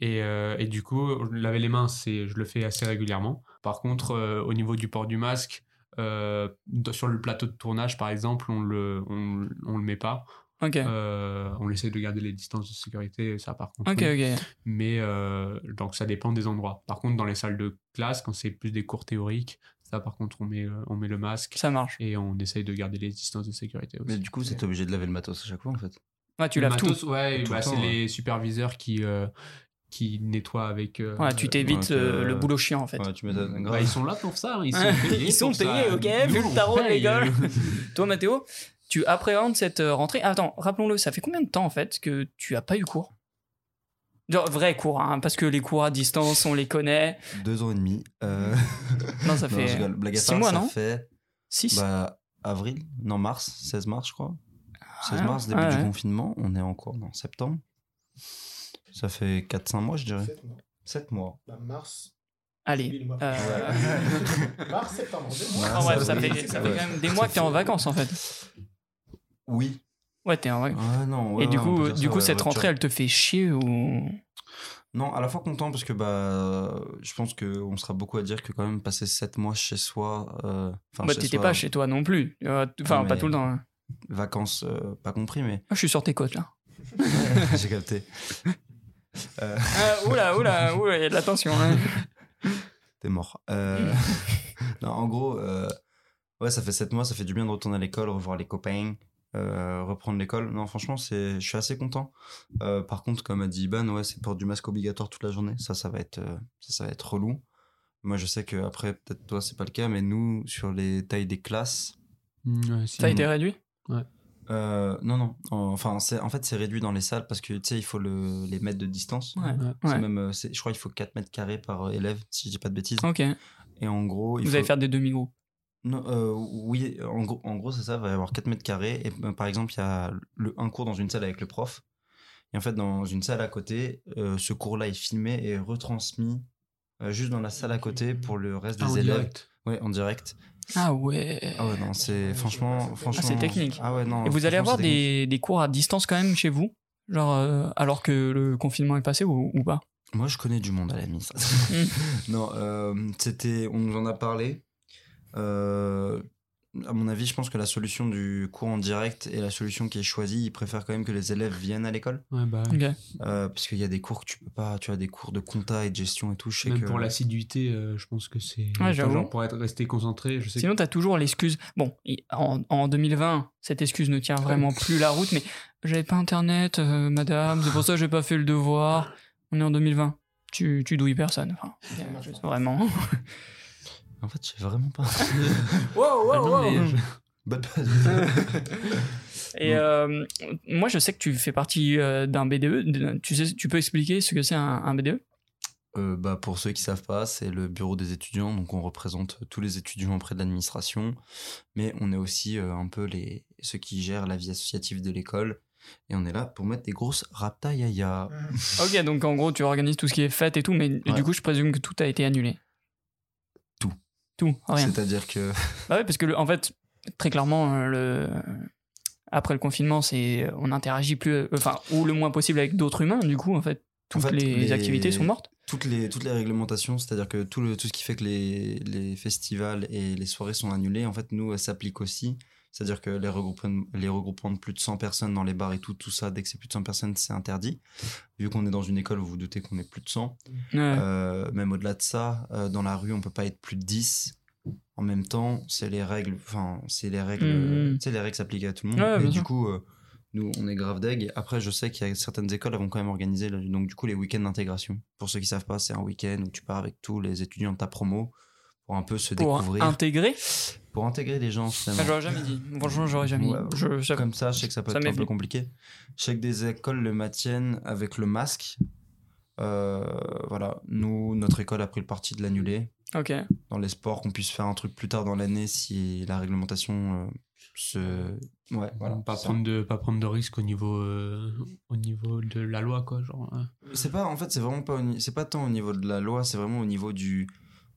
B: Et, euh, et du coup, laver les mains, c'est, je le fais assez régulièrement. Par contre, euh, au niveau du port du masque, euh, sur le plateau de tournage, par exemple, on le, on, on le met pas. Euh, on essaie de garder les distances de sécurité, ça par contre. Mais euh, donc ça dépend des endroits. Par contre, dans les salles de classe, quand c'est plus des cours théoriques, ça par contre, on met, euh, on met le masque
A: Ça marche.
B: et on essaye de garder les distances de sécurité aussi.
D: Mais du coup, c'est obligé de laver le matos à chaque fois en fait.
A: Ouais, tu
B: Le
A: laves tout.
B: matos, Ouais,
D: Tout
B: bah,
D: le
B: c'est
D: ouais.
B: les superviseurs qui, euh, qui nettoient avec. euh,
A: Ouais, tu t'évites euh,
D: euh,
A: le boulot chiant en fait.
D: Ouais, tu.
B: Bah, ils sont là pour ça, ils sont
A: Ouais,
B: payés.
A: ils sont
B: ça.
A: payés, ok, vu le tarot
B: paye.
A: l'école. Toi, Mathéo, tu appréhendes cette euh, rentrée? Attends, rappelons-le, ça fait combien de temps en fait que tu as pas eu cours? Genre vrai cours, hein, parce que les cours à distance, on les connaît.
D: Deux ans et demi. Euh...
A: Non, ça fait
D: rigole. Blague à
A: six
D: part,
A: mois,
D: ça
A: non?
D: fait
A: 6
D: bah, avril, non mars, 16 mars je crois. 16
A: Ah,
D: mars, début
A: ouais,
D: du
A: ouais.
D: confinement, on est en cours en septembre. Ça fait 4-5 mois je dirais.
C: Sept mois.
D: 7 mois.
C: Bah, mars,
A: Allez. euh,
C: Mars, septembre, deux mois.
A: En bref,
D: ça fait-
A: ça quand même des mois que t'es en vacances en fait.
D: Oui.
A: Ouais, t'es en vacances.
D: Ouais, non, ouais,
A: Et du coup, du
D: ça,
A: coup
D: ouais,
A: cette rentrée, elle te fait chier ou?
D: Non, à la fois content parce que bah, je pense qu'on sera beaucoup à dire que quand même passer 7 mois chez soi. euh,
A: Bah, t'étais
D: soi,
A: pas chez toi non plus. Euh, Enfin, pas tout le temps. hein.
D: Vacances, euh, pas compris, mais
A: Ah, je suis sur tes côtes là.
D: j'ai capté. Euh,
A: Ah, oula, oula, oula, il y a de la tension. hein.
D: T'es mort. Non, en gros, ouais, ça fait 7 mois, ça fait du bien de retourner à l'école, revoir les copains, euh, reprendre l'école. Non, franchement, c'est, je suis assez content. Euh, par contre, comme a dit Iban, ouais, c'est port du masque obligatoire toute la journée. Ça, ça va être, euh, ça, ça va être relou. Moi, je sais que après, peut-être toi, c'est pas le cas, mais nous, sur les tailles des classes,
B: Mm, ouais, si.
A: Ça a été réduit?
D: Euh, non, non. Enfin, c'est, en fait, c'est réduit dans les salles parce que tu sais, il faut le, les mètres de distance.
A: Ouais.
B: Ouais.
D: C'est
A: Ouais.
D: même, c'est- je crois qu'il faut 4 mètres carrés par élève, si je dis pas de bêtises.
A: Ok.
D: Et en gros, il
A: Vous
D: faut...
A: allez faire des demi-groupes.
D: Non, euh, oui, en gros, en gros c'est ça, il va y avoir 4 mètres carrés. Et euh, par exemple, il y a le, un cours dans une salle avec le prof. Et en fait, dans une salle à côté, euh, ce cours-là est filmé et retransmis euh, juste dans la salle à côté pour le reste des
B: Ah, en
D: élèves.
B: direct.
D: Ouais, en direct.
A: Ah ouais.
D: Ah ouais, non, c'est franchement, franchement.
A: c'est technique.
D: Ah ouais, non.
A: Et vous allez avoir des, des cours à distance quand même chez vous Genre, euh, alors que le confinement est passé ou, ou pas?
D: Moi, je connais du monde à l'administration. non, euh, c'était, on nous en a parlé. Euh, à mon avis, je pense que la solution du cours en direct est la solution qui est choisie. Ils préfèrent quand même que les élèves viennent à l'école.
B: Ouais, bah,
A: Ok.
D: Euh, parce qu'il y a des cours que tu peux pas, tu as des cours de compta et de gestion et tout. Je sais
B: Même
D: que...
B: pour l'assiduité, euh, je pense que c'est.
A: Ouais,
B: genre pour être resté concentré, je sais
A: Sinon, t'as toujours l'excuse. Bon, en, en 2020, cette excuse ne tient vraiment plus la route, mais j'avais pas internet, euh, madame, c'est pour ça que j'ai pas fait le devoir. On est en 2020. Tu, tu douilles personne. Enfin, vraiment.
D: En fait, je sais vraiment pas.
A: Wow,
B: Ah non, mais je-
A: Et euh, moi, je sais que tu fais partie euh, d'un BDE. de- Tu, sais, tu peux expliquer ce que c'est un, un E? BDE
D: Euh, bah, pour ceux qui savent pas, c'est le bureau des étudiants. Donc, on représente tous les étudiants auprès de l'administration. Mais on est aussi euh, un peu les, ceux qui gèrent la vie associative de l'école. Et on est là pour mettre des grosses raptaïaya.
A: Ok, donc en gros, tu organises tout ce qui est fête et tout, mais
D: Ouais.
A: du coup, je présume que tout a été annulé.
D: Tout.
A: Rien.
D: C'est-à-dire que.
A: Bah ouais, parce que le- en fait, très clairement, euh, le... après le confinement, c'est on n'interagit plus, euh, enfin, ou le moins possible avec d'autres humains. Du coup, en fait, toutes
D: fait,
A: les,
D: les-
A: activités sont mortes.
D: toutes les, toutes les réglementations, c'est-à-dire que tout, le, tout ce qui fait que les, les festivals et les soirées sont annulées, en fait, nous, elles s'appliquent aussi. C'est-à-dire que les regroupements, les regroupements de plus de 100 personnes dans les bars et tout, tout ça, dès que c'est plus de 100 personnes, c'est interdit. Vu qu'on est dans une école, vous vous doutez qu'on est plus de 100.
A: Ouais.
D: Euh, même au-delà de ça, euh, dans la rue, on peut pas être plus de 10. En même temps, c'est les règles, enfin, c'est les règles, sais, les règles s'appliquent à tout le monde.
A: Ouais,
D: et
A: bien
D: du coup, euh, nous, on est grave deg. Après, je sais qu'il y a certaines écoles, elles vont quand même organiser, donc du coup, les week-ends d'intégration. Pour ceux qui savent pas, c'est un week-end où tu pars avec tous les étudiants de ta promo pour un peu se
A: Pour
D: découvrir,
A: intégrer
D: pour intégrer les gens finalement.
A: ah, J'aurais jamais dit. Franchement, j'aurais jamais
D: Ouais,
A: dit. Je, ça-
D: Comme ça, je sais que ça peut
A: Ça
D: être un peu compliqué. Je sais que des écoles le maintiennent avec le masque. Euh, voilà, nous, notre école a pris le parti de l'annuler
A: Ok.
D: dans l'espoir qu'on puisse faire un truc plus tard dans l'année si la réglementation euh, se. Ouais, voilà.
B: pas prendre de pas prendre de risques au niveau euh, au niveau de la loi quoi genre hein.
D: C'est pas, en fait, c'est vraiment pas, c'est pas tant au niveau de la loi, c'est vraiment au niveau du.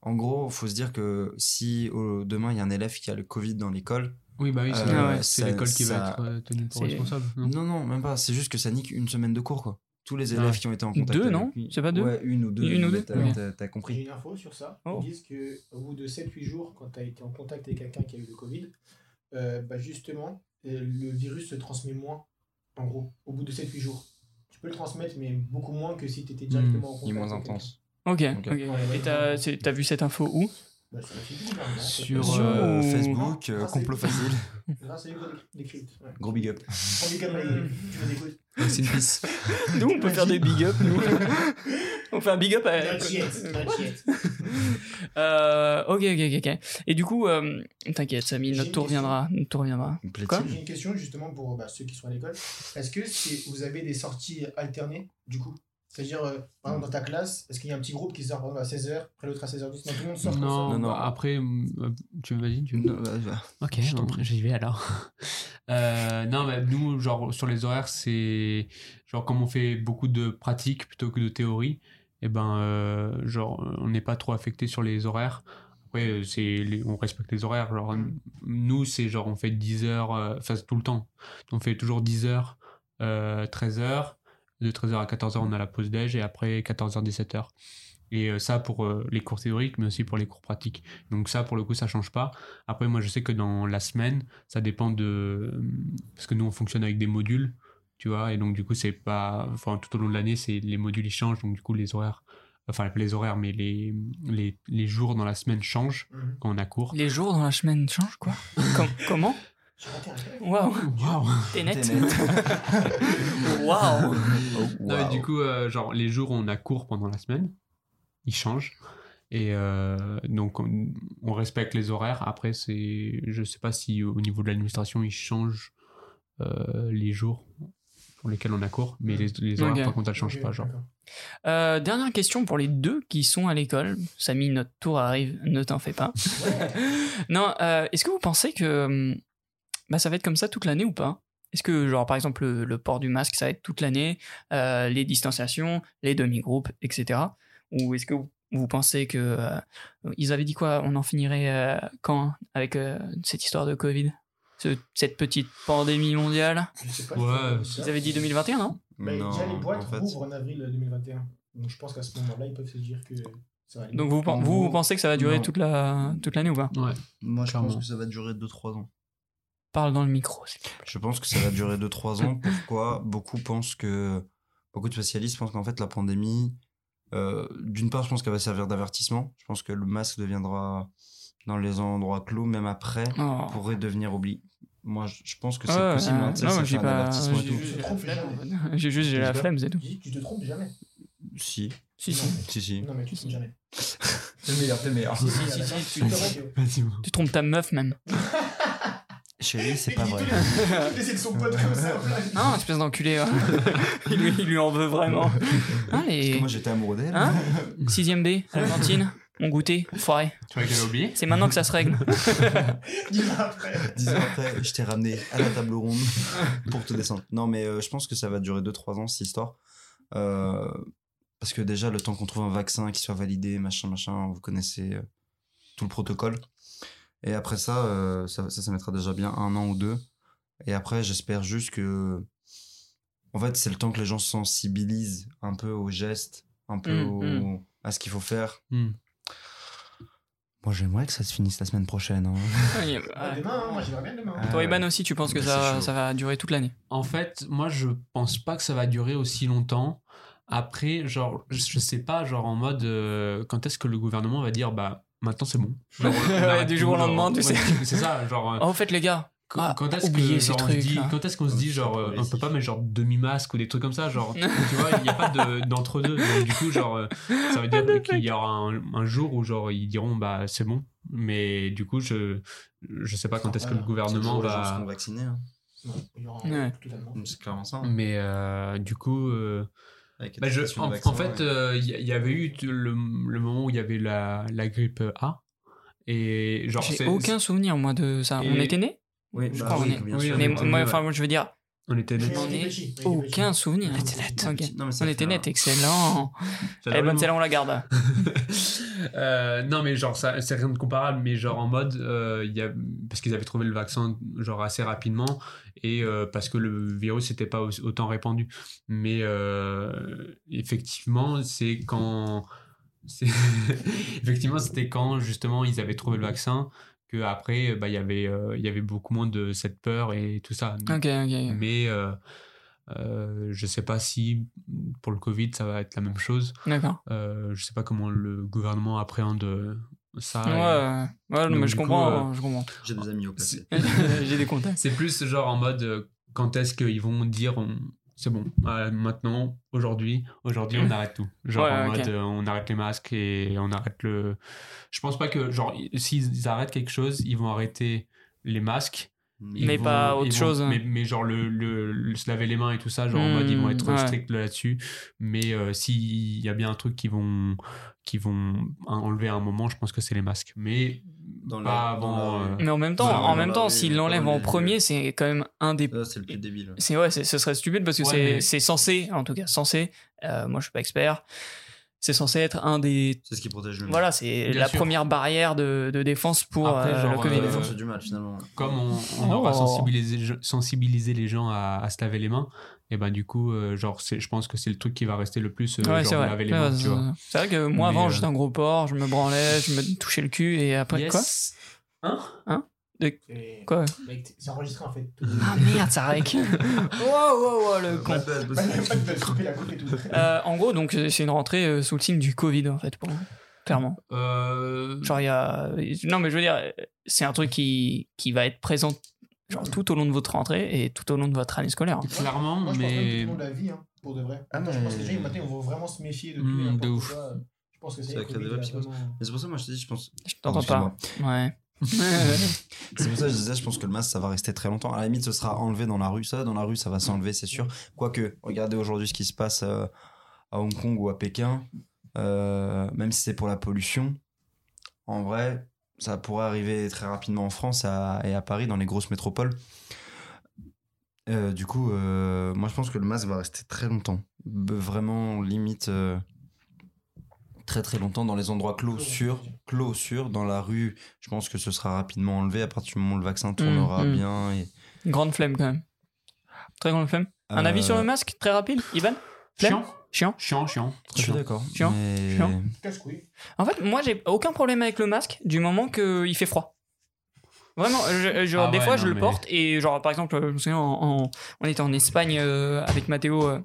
D: En gros, faut se dire que si au- demain il y a un élève qui a le Covid dans l'école,
B: oui bah oui c'est
D: Euh,
B: ouais, c'est l'école qui
D: ça-
B: va être euh, tenue pour responsable non
D: non, non, même pas, c'est juste que ça nique une semaine de cours, quoi. Tous les élèves
B: Ouais.
D: qui ont été en contact.
A: Deux,
D: avec
A: non C'est pas deux
D: Ouais, une ou deux.
A: Une ou deux
D: T'as, t'as- t'as
C: J'ai
D: compris.
C: une info sur ça.
A: Oh.
C: Ils disent qu'au bout de 7-8 jours, quand tu as été en contact avec quelqu'un qui a eu le Covid, euh, bah justement, le virus se transmet moins, en gros, au bout de 7-8 jours. Tu peux le transmettre, mais beaucoup moins que si tu étais directement en contact.
D: Il est moins intense.
A: Ok.
D: Ok.
A: ok.
C: Ouais,
A: Et t'as t'as vu cette info où?
C: Bah, sur non,
B: Sur,
D: Euh, Facebook, euh, complot facile. Gros big up.
B: C'est une piste
A: Nous, on peut faire des big up, nous. on fait un big up à. Euh, ok, ok, ok. Et du coup, euh, t'inquiète, Samy, notre tour. Notre
D: plaît-il?
A: Quoi?
C: J'ai une question justement pour bah, ceux qui sont à l'école. Est-ce que c'est- vous avez des sorties alternées du coup? C'est-à-dire, euh, par exemple, dans ta classe, est-ce qu'il y a un petit groupe qui sort par exemple, à 16h, après l'autre à 16h10 Non, tout le monde sort
B: non.
D: Non, non.
B: après euh, tu vas-y tu
D: Non, bah, bah.
B: Ok,
D: Je t'en
B: non,
D: prie.
B: j'y vais alors. Euh, non, mais nous, genre, sur les horaires, c'est. Genre, comme on fait beaucoup de pratiques plutôt que de théorie, et ben, euh, genre, on n'est pas trop affecté sur les horaires. Après, c'est on respecte les horaires. Genre, nous, c'est genre, on fait 10 heures, euh, enfin, c'est tout le temps. On fait toujours 10 heures, euh, 13 heures. De 13h à 14h, on a la pause déj, et après, 14h, 17h. Et euh, ça pour euh, les cours théoriques, mais aussi pour les cours pratiques. Donc ça, pour le coup, ça change pas. Après, moi, je sais que dans la semaine, ça dépend de... Parce que nous, on fonctionne avec des modules, tu vois, et donc du coup, c'est pas... Enfin, tout au long de l'année, c'est les modules, ils changent, donc du coup, les horaires... Enfin, pas les horaires, mais les, les, les jours dans la semaine changent
C: Mhm.
B: quand on a cours.
A: Les jours dans la semaine changent, quoi? Com- Comment? Waouh
B: Waouh
A: T'es net. Waouh
D: Oh,
B: Non, mais
D: wow.
B: du coup, euh, genre, les jours où on a cours pendant la semaine, ils changent. Et euh, donc, on, on respecte les horaires. Après, c'est, je sais pas si au niveau de l'administration, ils changent euh, les jours pour lesquels on a cours, mais les, les horaires,
A: Ok.
B: par contre, elles changent pas. Genre.
A: Euh, Dernière question pour les deux qui sont à l'école. Samy, notre tour arrive, ne t'en fais pas. non, euh, est-ce que vous pensez que hum, bah, ça va être comme ça toute l'année ou pas? Est-ce que, genre, par exemple, le, le port du masque, ça va être toute l'année, euh, les distanciations, les demi-groupes, etc. Ou est-ce que vous, vous pensez que. euh, ils avaient dit quoi? On en finirait euh, quand avec euh, cette histoire de Covid? Ce- Cette petite pandémie mondiale?
C: Je sais pas.
B: Ouais,
A: Ils avaient dit 2021, non?
C: Bah,
D: Non,
C: déjà, les boîtes
D: en fait,
C: ouvrent en avril 2021. Donc je pense qu'à ce moment-là, ils peuvent se dire que ça va aller.
A: Donc vous, vous, vous pensez que ça va durer
D: non.
A: toute la toute l'année ou pas?
B: Ouais.
D: moi, je
B: clairement.
D: pense que ça va durer 2-3 ans.
A: Parle dans le micro.
D: Je pense que ça va durer 2-3 ans. Pourquoi Beaucoup pensent que. Beaucoup de spécialistes pensent qu'en fait, la pandémie. euh, D'une part, je pense qu'elle va servir d'avertissement. Je pense que le masque deviendra dans les endroits clos, même après,
A: Oh.
D: pourrait devenir oublié. Moi, je pense que c'est
A: Ouais,
D: possible. hein, sais,
A: non, j'ai pas. J'ai
D: tout.
A: juste j'ai la flemme. c'est tout.
C: Tu, te trompes jamais.
D: Si,
A: Si,
C: Non,
A: si.
C: mais-
D: si, si.
C: Non, mais tu te trompes jamais.
D: T'es meilleur, t'es meilleur.
C: Si, si,
A: si,
C: te.
A: Tu trompes ta meuf même.
D: Chérie, c'est pas vrai.
C: les- son pote comme ça.
A: espèce d'enculé. ouais. il, lui, il lui en veut vraiment. Hein,
D: Parce que moi, j'étais amoureux d'elle.
A: Hein 6ème B, à la cantine, mon goûter, foiré.
B: Tu vois qu'elle a oublié
A: C'est maintenant que ça se règle.
C: Dis-moi après.
D: Dix ans après, je t'ai ramené à la table ronde pour te descendre. Non, mais euh, je pense que ça va durer 2-3 ans, cette histoire. Euh, parce que déjà, le temps qu'on trouve un vaccin qui soit validé, machin, machin, vous connaissez euh, tout le protocole. Et après ça, euh, ça, ça, ça mettra déjà bien un an ou deux. Et après, j'espère juste que. En fait, c'est le temps que les gens se sensibilisent un peu aux gestes, un peu
A: Mm,
D: au-
A: mm.
D: à ce qu'il faut faire.
B: Hmm.
D: Moi, j'aimerais que ça se finisse la semaine prochaine. hein.
A: Ouais,
C: ouais. Demain, hein, moi j'aimerais bien demain.
D: Ah,
A: Toi. Iban aussi, tu penses que ça, ça va durer toute l'année?
B: En fait, moi, je pense pas que ça va durer aussi longtemps. Après, genre, je je sais pas, genre en mode, euh, quand est-ce que le gouvernement va dire, bah, maintenant c'est bon. Genre,
A: Ouais, du jour au lendemain, tu sais.
B: C'est ça, genre. euh,
A: Oh, au fait, les gars,
B: Quand,
A: Ah,
B: quand est-ce se dit, qu'on se dit
D: Ouais,
B: genre on peut pas mettre genre demi masque ou des trucs comme ça genre tu vois il n'y a pas de- d'entre deux donc du coup genre euh, ça veut dire qu'il y aura un, un jour où genre ils diront bah c'est bon mais du coup je je sais pas quand est-ce que le
C: Voilà.
B: gouvernement
D: Les gens seront
B: va
D: vaccinés. hein.
C: Non, il y aura
A: Ouais.
C: totalement.
D: C'est clairement ça. hein.
B: mais euh, du coup euh,
D: Avec
B: bah, je, en,
D: de vaccin,
B: en fait
D: ouais.
B: euh, il y, il y avait eu le, le moment où il y avait la, la grippe A et genre
A: J'ai aucun souvenir, moi, de ça. On était nés?
D: Oui,
A: je
D: bah
A: crois
D: oui,
A: qu'on est-
B: oui,
A: Mais moi,
B: ouais.
A: enfin, moi, je veux dire,
B: on était nés
C: on
A: aucun souvenir.
C: On était.
D: Non, ça
A: On était
D: un-
A: net, excellent. Eh ben, celle-là, on la garde.
B: Euh, non mais genre ça c'est rien de comparable mais genre en mode euh, il y a parce qu'ils avaient trouvé le vaccin genre assez rapidement et euh, parce que le virus n'était pas au- autant répandu mais euh, effectivement c'est quand c'est effectivement c'était quand justement ils avaient trouvé le vaccin que après bah il y avait euh, il y avait beaucoup moins de cette peur et tout ça
A: Ok, ok.
B: mais euh, euh, je sais pas si pour le Covid ça va être la même chose
A: D'accord.
B: euh, je sais pas comment le gouvernement appréhende euh, ça.
A: Ouais,
B: et-
A: ouais, non,
B: donc,
A: mais je
B: coup,
A: comprends,
B: euh,
A: je comprends.
D: J'ai des amis au placé.
A: J'ai des contacts.
B: C'est plus genre en mode euh, quand est-ce qu'ils vont dire on- c'est bon, euh, maintenant, aujourd'hui, aujourd'hui on arrête tout. Genre
A: Ouais,
B: en mode euh, on arrête les masques et on arrête le. Je pense pas que genre i- s'ils arrêtent quelque chose, ils vont arrêter les masques. Ils
A: Mais
B: vont-
A: pas autre
B: vont-
A: chose.
B: Mais, mais genre le, le, le se laver les mains et tout ça, genre en
A: Hmm,
B: mode ils vont être
A: ouais.
B: stricts là-dessus. Mais euh, s'il y a bien un truc qui vont qui vont enlever à un moment, je pense que c'est les masques. Mais
D: Dans dans la-
B: euh,
A: Mais en même temps, en même temps, l'enlèvent
D: dans
A: en premier, c'est quand même un des.
D: C'est le plus débile.
A: C'est ouais, c'est- ce serait stupide parce que
B: Ouais,
A: c'est
B: mais-
A: c'est censé, en tout cas censé. euh, moi, je suis pas expert. C'est censé être un des.
D: C'est ce qui protège le mieux.
A: Voilà, c'est la
B: sûr.
A: première barrière de, de défense pour
B: Après,
A: euh,
B: genre,
A: le Covid.
B: euh,
D: du finalement.
B: comme on, on
A: Oh.
B: aura sensibilisé, sensibilisé les gens à, à se laver les mains, et ben du coup, euh, genre, c'est- je pense que c'est le truc qui va rester le plus, euh,
A: Ouais,
B: genre,
A: c'est vrai.
B: laver les mains,
A: c'est-
B: tu vois.
A: C'est vrai que moi,
B: Mais,
A: avant,
B: euh,
A: j'étais un gros porc, je me branlais, je me touchais le cul et après quoi
B: Yes. Hein
C: Et-
A: Quoi
C: t- C'est enregistré en fait.
A: Ah merde, ça rec. wow, wow, wow, le con.
D: De
C: de- de.
A: Euh, en gros, donc, c'est une rentrée euh, sous le signe du Covid, en fait, pour moi. Clairement.
B: Euh,
A: Genre, il y a. Non, mais je veux dire, c'est un truc qui, qui va être présent genre, tout au long de votre rentrée et tout au long de votre année scolaire.
B: clairement,
C: Moi, je pense
B: mais
C: la vie, hein, pour de vrai.
D: Ah,
C: Moi, Je
D: mais-
C: pense que gens, maintenant, ils vont vraiment se méfier de tout. N'importe
B: de ouf.
C: quoi. Je pense que c'est
D: des psychoses. Mais c'est pour ça, moi, je te dis, je pense.
A: Je t'entends pas. Ouais.
D: C'est pour ça que je disais, je pense que le masque, ça va rester très longtemps. À la limite, ce sera enlevé dans la rue. Ça, dans la rue, ça va s'enlever, c'est sûr. Quoique, regardez aujourd'hui ce qui se passe euh, à Hong Kong ou à Pékin. euh, même si c'est pour la pollution, en vrai, ça pourrait arriver très rapidement en France à- et à Paris, dans les grosses métropoles. Euh, du coup, euh, moi, je pense que le masque va rester très longtemps. Vraiment, limite. euh, très très longtemps dans les endroits clos sûrs clos sûrs dans la rue je pense que ce sera rapidement enlevé à partir du moment où le vaccin tournera
A: mm.
D: bien et
A: Grande flemme, quand même. Très grande flemme. Un avis sur le masque, très rapide, Ivan? Flemme?
B: chiant,
A: Chiant
B: chiant, chiant.
D: je
B: très
D: suis
B: chiant.
D: d'accord
A: Chiant.
D: mais-
A: Chiant.
C: Casse-couille.
A: En fait, moi, j'ai aucun problème avec le masque du moment qu'il fait froid. Vraiment, je- genre,
B: Ah
A: des
B: ouais,
A: fois,
B: non,
A: je le
B: mais-
A: porte et, genre, par exemple, je me souviens, en- en- on était en Espagne euh, avec Mathéo. euh,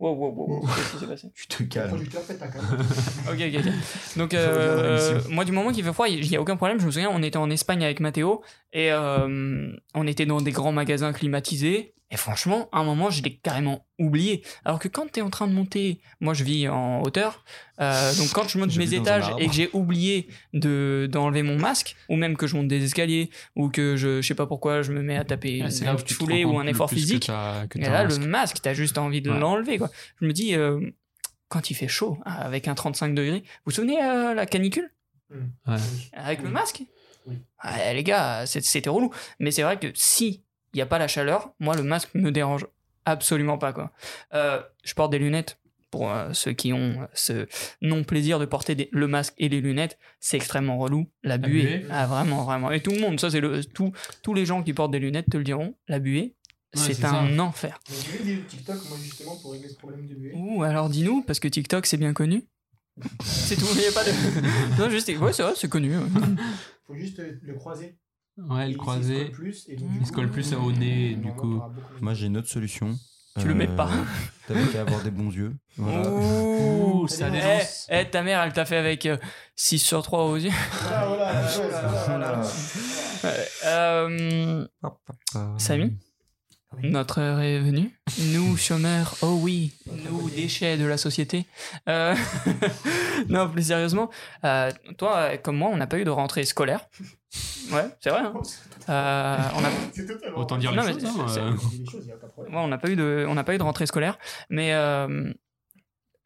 A: Wow, wow, wow, wow, qu'est-ce qui s'est passé?
D: Tu te calmes.
A: Ok, ok, ok. Donc, euh, moi, du moment qu'il fait froid, il n'y a aucun problème. Je me souviens, on était en Espagne avec Mathéo et euh, on était dans des grands magasins climatisés. Et franchement, à un moment, je l'ai carrément oublié. Alors que quand tu es en train de monter, moi je vis en hauteur, euh, donc quand je monte
D: Je
A: mes étages et que j'ai oublié de d'enlever mon masque, ou même que je monte des escaliers, ou que je, je sais pas pourquoi je me mets à taper
B: Ouais, c'est
A: une foulée ou un effort
B: que
A: physique.
B: t'as- que
A: Et là,
B: un
A: le
B: masque.
A: t'as juste envie de
B: Ouais.
A: l'enlever, quoi. Je me dis, euh, quand il fait chaud, avec un 35 degrés, vous vous souvenez euh, la canicule?
B: Ouais.
A: Avec le masque?
C: Oui.
A: Ouais, Les gars, c'est- c'était relou. Mais c'est vrai que si il n'y a pas la chaleur, moi, le masque me dérange absolument pas, quoi. Euh, je porte des lunettes. Pour euh, ceux qui ont ce non-plaisir de porter des- le masque et les lunettes, c'est extrêmement relou. La buée,
B: buée.
A: ah vraiment, vraiment. Et tout le monde, ça c'est le, tout, tous les gens qui portent des lunettes te le diront. La buée,
B: Ouais,
A: c'est un
B: ça.
A: enfer.
C: J'ai vu TikTok, moi, justement, pour régler ce problème de buée?
A: Ouh, alors dis-nous, parce que TikTok c'est bien connu. c'est tout, il n'y a pas de. non, juste. Ouais, c'est vrai, c'est connu. ouais.
C: Faut juste le croiser.
B: Ouais, le
C: il se
B: croisé.
C: colle plus, et donc,
A: Il se
B: colle plus au nez, du coup.
D: moi j'ai une autre solution
A: Tu le mets pas.
D: t'avais qu'à avoir des bons yeux voilà.
A: Ouh,
C: ça
A: Eh,
B: dénonce.
A: eh, ta mère, elle t'a fait avec euh, 6 sur 3 aux yeux.
C: Ah, voilà.
A: Euh, Samy
C: Oui.
A: Notre heure est venue. Nous, chômeurs, oh oui, nous, déchets de la société. Euh, non, plus sérieusement, euh, toi, euh, comme moi, on n'a pas eu de rentrée scolaire. Ouais, c'est vrai. hein. Euh, on a.
B: Autant dire
A: Non,
B: les choses. hein, euh.
C: On.
A: Ouais, n'a pas eu de, on n'a pas eu de rentrée scolaire, mais euh,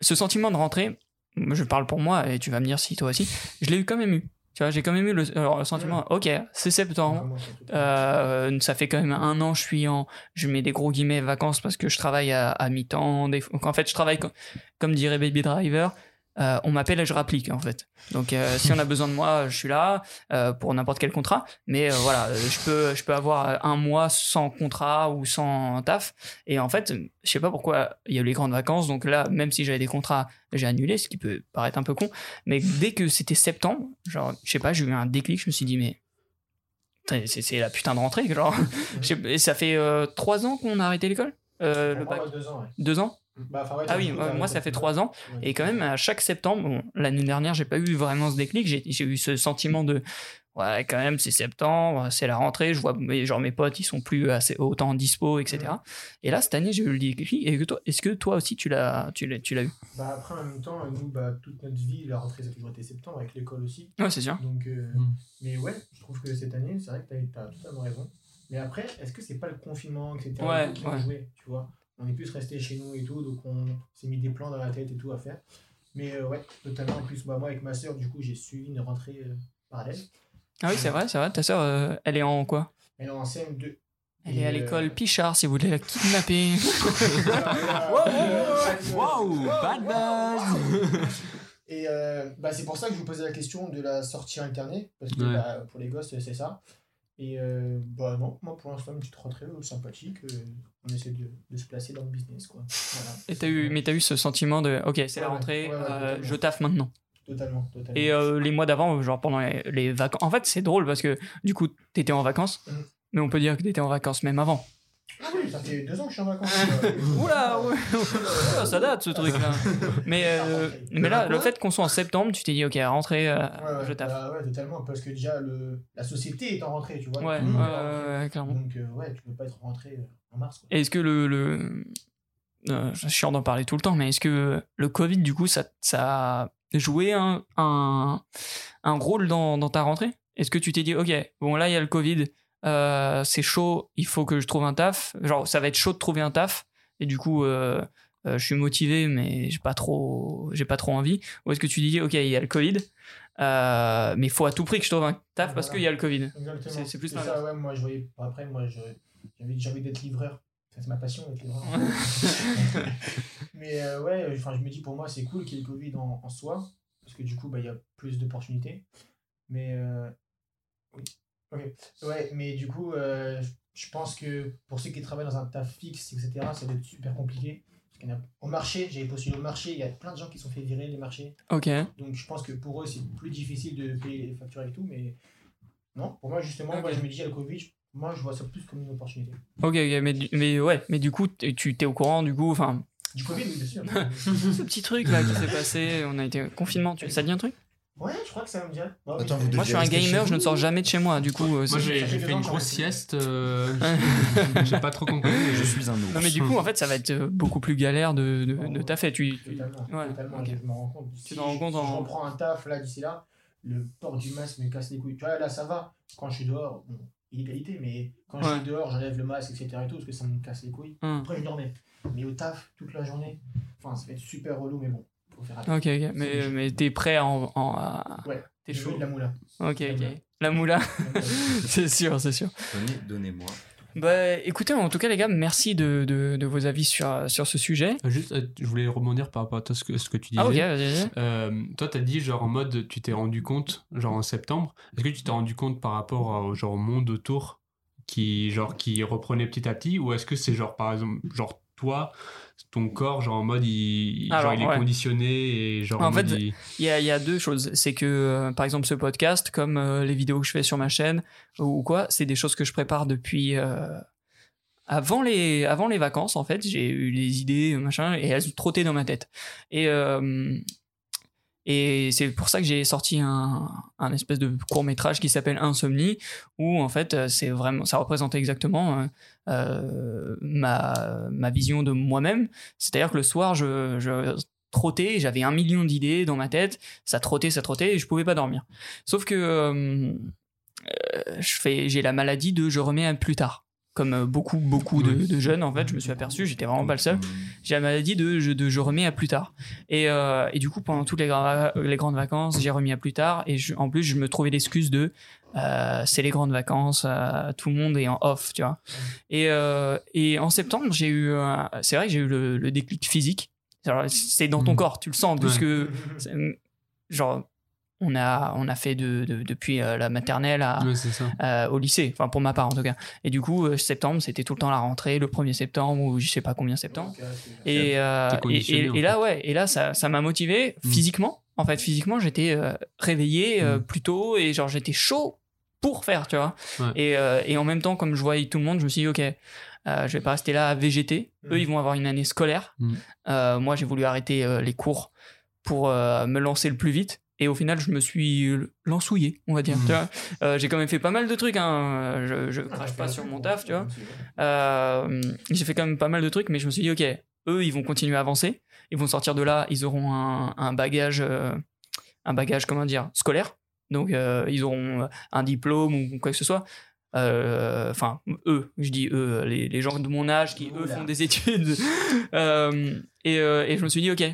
A: ce sentiment de rentrée, je parle pour moi et tu vas me dire si toi aussi, je l'ai eu quand même eu. Tu vois, j'ai quand même eu le, alors, le sentiment, ok, c'est septembre, euh, ça fait quand même un an, je suis en, je mets des gros guillemets vacances parce que je travaille à, à mi-temps. Des, donc en fait, je travaille co- comme dirait Baby Driver. Euh, on m'appelle et je rapplique en fait. Donc euh, si on a besoin de moi, je suis là euh, pour n'importe quel contrat. Mais voilà, je peux, je peux avoir un mois sans contrat ou sans taf. Et en fait, je sais pas pourquoi il y a eu les grandes vacances. Donc là, même si j'avais des contrats, j'ai annulé, ce qui peut paraître un peu con. Mais dès que c'était septembre, genre, je sais pas, j'ai eu un déclic. Je me suis dit mais c'est la putain de rentrée, genre. Et ça fait trois ans qu'on a arrêté l'école Le bac
C: deux ans, ouais.
A: Deux ans
C: Bah, ouais,
A: Ah oui, moi ça fait trois ans.
C: Ouais.
A: Et quand même, à chaque septembre, bon, l'année dernière, j'ai pas eu vraiment ce déclic. J'ai eu ce sentiment de. Ouais, quand même, c'est septembre, c'est la rentrée. Je vois, mes- genre, mes potes, ils sont plus assez autant dispo, etc. Et là, cette année, j'ai eu le déclic. Et que toi, est-ce que toi aussi, tu l'as tu l'as tu l'as eu?
C: Bah, après, en même temps, nous, bah, toute notre vie, la rentrée, ça a toujours été septembre, avec l'école aussi.
A: Ouais, c'est sûr.
C: Donc, euh,
B: Mm.
C: mais ouais, je trouve que cette année, c'est vrai que t'as as totalement raison. Mais après, est-ce que c'est pas le confinement, etc.
A: Ouais,
C: qui ont
A: ouais.
C: joué, tu vois? On est plus resté chez nous et tout, donc on s'est mis des plans dans la tête et tout à faire. Mais euh, ouais, totalement. En plus, bah, moi, avec ma soeur, du coup, j'ai suivi une rentrée euh, parallèle.
A: Ah oui, c'est vrai, c'est vrai. Ta soeur, euh, elle est en quoi?
C: Elle est en CM2.
A: Elle
C: Et,
A: est à
C: euh,
A: l'école Pichard, si vous voulez la kidnapper.
B: Waouh, bad buzz
C: Et euh, bah, c'est pour ça que je vous posais la question de la sortie alternée, parce que
B: Ouais.
C: bah, pour les gosses, c'est ça. Et euh, bah non, moi pour l'instant, une petite rentrée euh, sympathique. euh, on essaie de, de se placer dans le business, quoi. Voilà.
A: Et t'as eu, mais t'as eu ce sentiment de, ok, c'est la rentrée,
C: ouais, ouais,
A: euh, je taffe maintenant.
C: Totalement, totalement.
A: Et euh, les mois d'avant, genre pendant les, les vacances. En fait, c'est drôle parce que du coup, t'étais en vacances,
C: Mhm.
A: mais on peut dire que t'étais en vacances même avant.
C: Ah oui, ça fait deux ans que je suis en vacances. euh,
A: Oula, ouais. Oula, ça date ce truc-là. Mais, euh, mais là, le fait qu'on soit en septembre, tu t'es dit, ok, rentrée, euh,
C: Ouais,
A: je taffe.
C: bah ouais, totalement, parce que déjà, le, la société est en rentrée, tu vois.
A: Ouais,
C: en
A: clairement.
C: Donc, euh, ouais, tu peux pas être rentré en mars. Quoi.
A: Est-ce que le. le euh, je suis chiant d'en parler tout le temps, mais est-ce que le Covid, du coup, ça, ça a joué un, un, un rôle dans, dans ta rentrée? Est-ce que tu t'es dit, ok, bon, là, il y a le Covid, euh, c'est chaud, il faut que je trouve un taf. Genre, ça va être chaud de trouver un taf, et du coup, euh, euh, je suis motivé, mais j'ai pas trop, j'ai pas trop envie. Ou est-ce que tu dis, ok, il y a le Covid, mais il faut à tout prix que je trouve un taf
C: Ouais,
A: parce
C: voilà.
A: qu'il y a le Covid.
C: Exactement.
A: C'est- plus
C: ça, ouais, moi, je voyais. Après, moi, j'avais j'ai envie d'être livreur. C'est ma passion, être livreur. Mais ouais, enfin, je me dis, pour moi, c'est cool qu'il y ait le Covid en, en soi, parce que du coup, bah, il y a plus d'opportunités. Mais. Oui. Ok. Ouais, mais du coup, euh, je pense que pour ceux qui travaillent dans un taf fixe, etc., ça va être super compliqué. Parce a- Au marché, j'avais postulé au marché, il y a plein de gens qui se sont fait virer les marchés.
A: Ok.
C: Donc je pense que pour eux, c'est plus difficile de payer les factures et tout, mais non, pour moi, justement, moi, je me dis, à le Covid, moi, je vois ça plus comme une opportunité.
A: Ok, mais, du- mais ouais, mais du coup, tu t'es au courant, du coup, enfin,
C: Du Covid, oui, bien sûr.
A: ce petit truc là qui s'est passé, on a été confinement, tu... ça dit un truc?
C: Ouais, je crois que ça me vient. Bah,
D: Attends, vous
A: Moi je suis un gamer, je ne sors jamais de chez moi, du coup. euh,
B: Moi j'ai
C: fait
B: une
C: j'en
B: grosse sieste, euh, j'ai pas trop compris.
D: Je suis un ours.
A: Non mais du coup, en fait, ça va être euh, beaucoup plus galère de, de, de taffer. Tu...
C: Totalement,
A: Ouais,
C: totalement,
A: ok.
C: je me rends compte. Si
A: te rends
C: je-
A: compte
C: si
A: en-
C: je reprends un taf là d'ici là, le port du masque me casse les couilles. Tu vois, là ça va. Quand je suis dehors, bon, illégalité, mais quand je suis dehors, j'enlève le masque, etc. et tout, parce que ça me casse les couilles.
A: Hum.
C: Après, je dormais. Mais au taf, toute la journée, enfin, ça va être super relou, mais bon, faut faire attention.
A: Ok, ok, mais, mais t'es prêt à en. en- à-
C: Ouais,
A: T'es chaud.
C: de la moula.
A: Ok,
C: La
A: ok.
C: moula.
A: La moula, c'est sûr, c'est sûr.
D: Donnez- Donnez-moi.
A: Bah écoutez, en tout cas, les gars, merci de, de, de vos avis sur, sur ce sujet.
B: Euh, Juste, euh, je voulais rebondir par rapport à toi, ce que, ce que tu disais.
A: Ah, ok, vas-y, vas-y.
B: Euh, toi, t'as dit genre en mode tu t'es rendu compte genre en septembre. Est-ce que tu t'es rendu compte par rapport au genre au monde autour qui genre qui reprenait petit à petit? Ou est-ce que c'est genre par exemple genre toi ton corps genre en mode il,
A: Alors,
B: genre, il est
A: ouais.
B: conditionné et genre
A: En fait,
B: il-
A: y a, il y a deux choses. C'est que, euh, par exemple, ce podcast, comme euh, les vidéos que je fais sur ma chaîne ou quoi, c'est des choses que je prépare depuis euh, avant, les, avant les vacances, en fait. J'ai eu les idées, machin, et elles trottaient dans ma tête. Et, Et c'est pour ça que j'ai sorti un, un espèce de court métrage qui s'appelle Insomnie, où en fait euh, c'est vraiment, ça représentait exactement euh, euh, ma, ma vision de moi-même. C'est-à-dire que le soir, je, je trottais, j'avais un million d'idées dans ma tête, ça trottait, ça trottait, et je pouvais pas dormir. Sauf que euh, euh, je fais, j'ai la maladie de je remets à plus tard. Comme euh, beaucoup, beaucoup de, jeunes, en fait, je me suis aperçu, j'étais vraiment pas le seul j'ai la maladie de je, de je remets à plus tard. Et, euh, et du coup, pendant toutes les, gra- les grandes vacances, j'ai remis à plus tard. Et je- en plus, je me trouvais l'excuse de euh, c'est les grandes vacances, euh, tout le monde est en off, tu vois. Et, et en septembre, j'ai eu, c'est vrai que j'ai eu le, le déclic physique. Alors, C'est dans ton
B: Mhm.
A: corps, tu le sens, parce
B: Ouais.
A: que genre on a on a fait de, de- depuis euh, la maternelle à, euh, au lycée, enfin pour ma part en tout cas. Et du coup, euh, septembre, c'était tout le temps la rentrée, le 1er septembre ou je sais pas combien septembre. Et, euh, là, ouais, et là, ça, ça m'a motivé
B: Mm.
A: physiquement. En fait, physiquement, j'étais euh, réveillé euh,
B: Mm.
A: plus tôt et genre j'étais chaud pour faire, tu vois.
B: Ouais.
A: Et, euh, et en même temps, comme je voyais tout le monde, je me suis dit, ok, euh, je vais pas rester là à végéter.
C: Mm.
A: Eux, ils vont avoir une année scolaire. Moi, j'ai voulu arrêter euh, les cours pour euh, me lancer le plus vite. Et au final, je me suis lansouillé, on va dire.
B: Mm.
A: vois. Euh, j'ai quand même fait pas mal de trucs. Hein. Je, je crache pas sur mon taf, tu vois. Euh, j'ai fait quand même pas mal de trucs, mais je me suis dit, ok, eux, ils vont continuer à avancer. Ils vont sortir de là, ils auront un, un bagage, euh, un bagage, comment dire, scolaire. Donc, euh, ils auront un diplôme ou quoi que ce soit. Euh, Enfin, eux, je dis eux, les, les gens de mon âge qui, eux, font des études. Euh, et, euh, et je me suis dit, ok,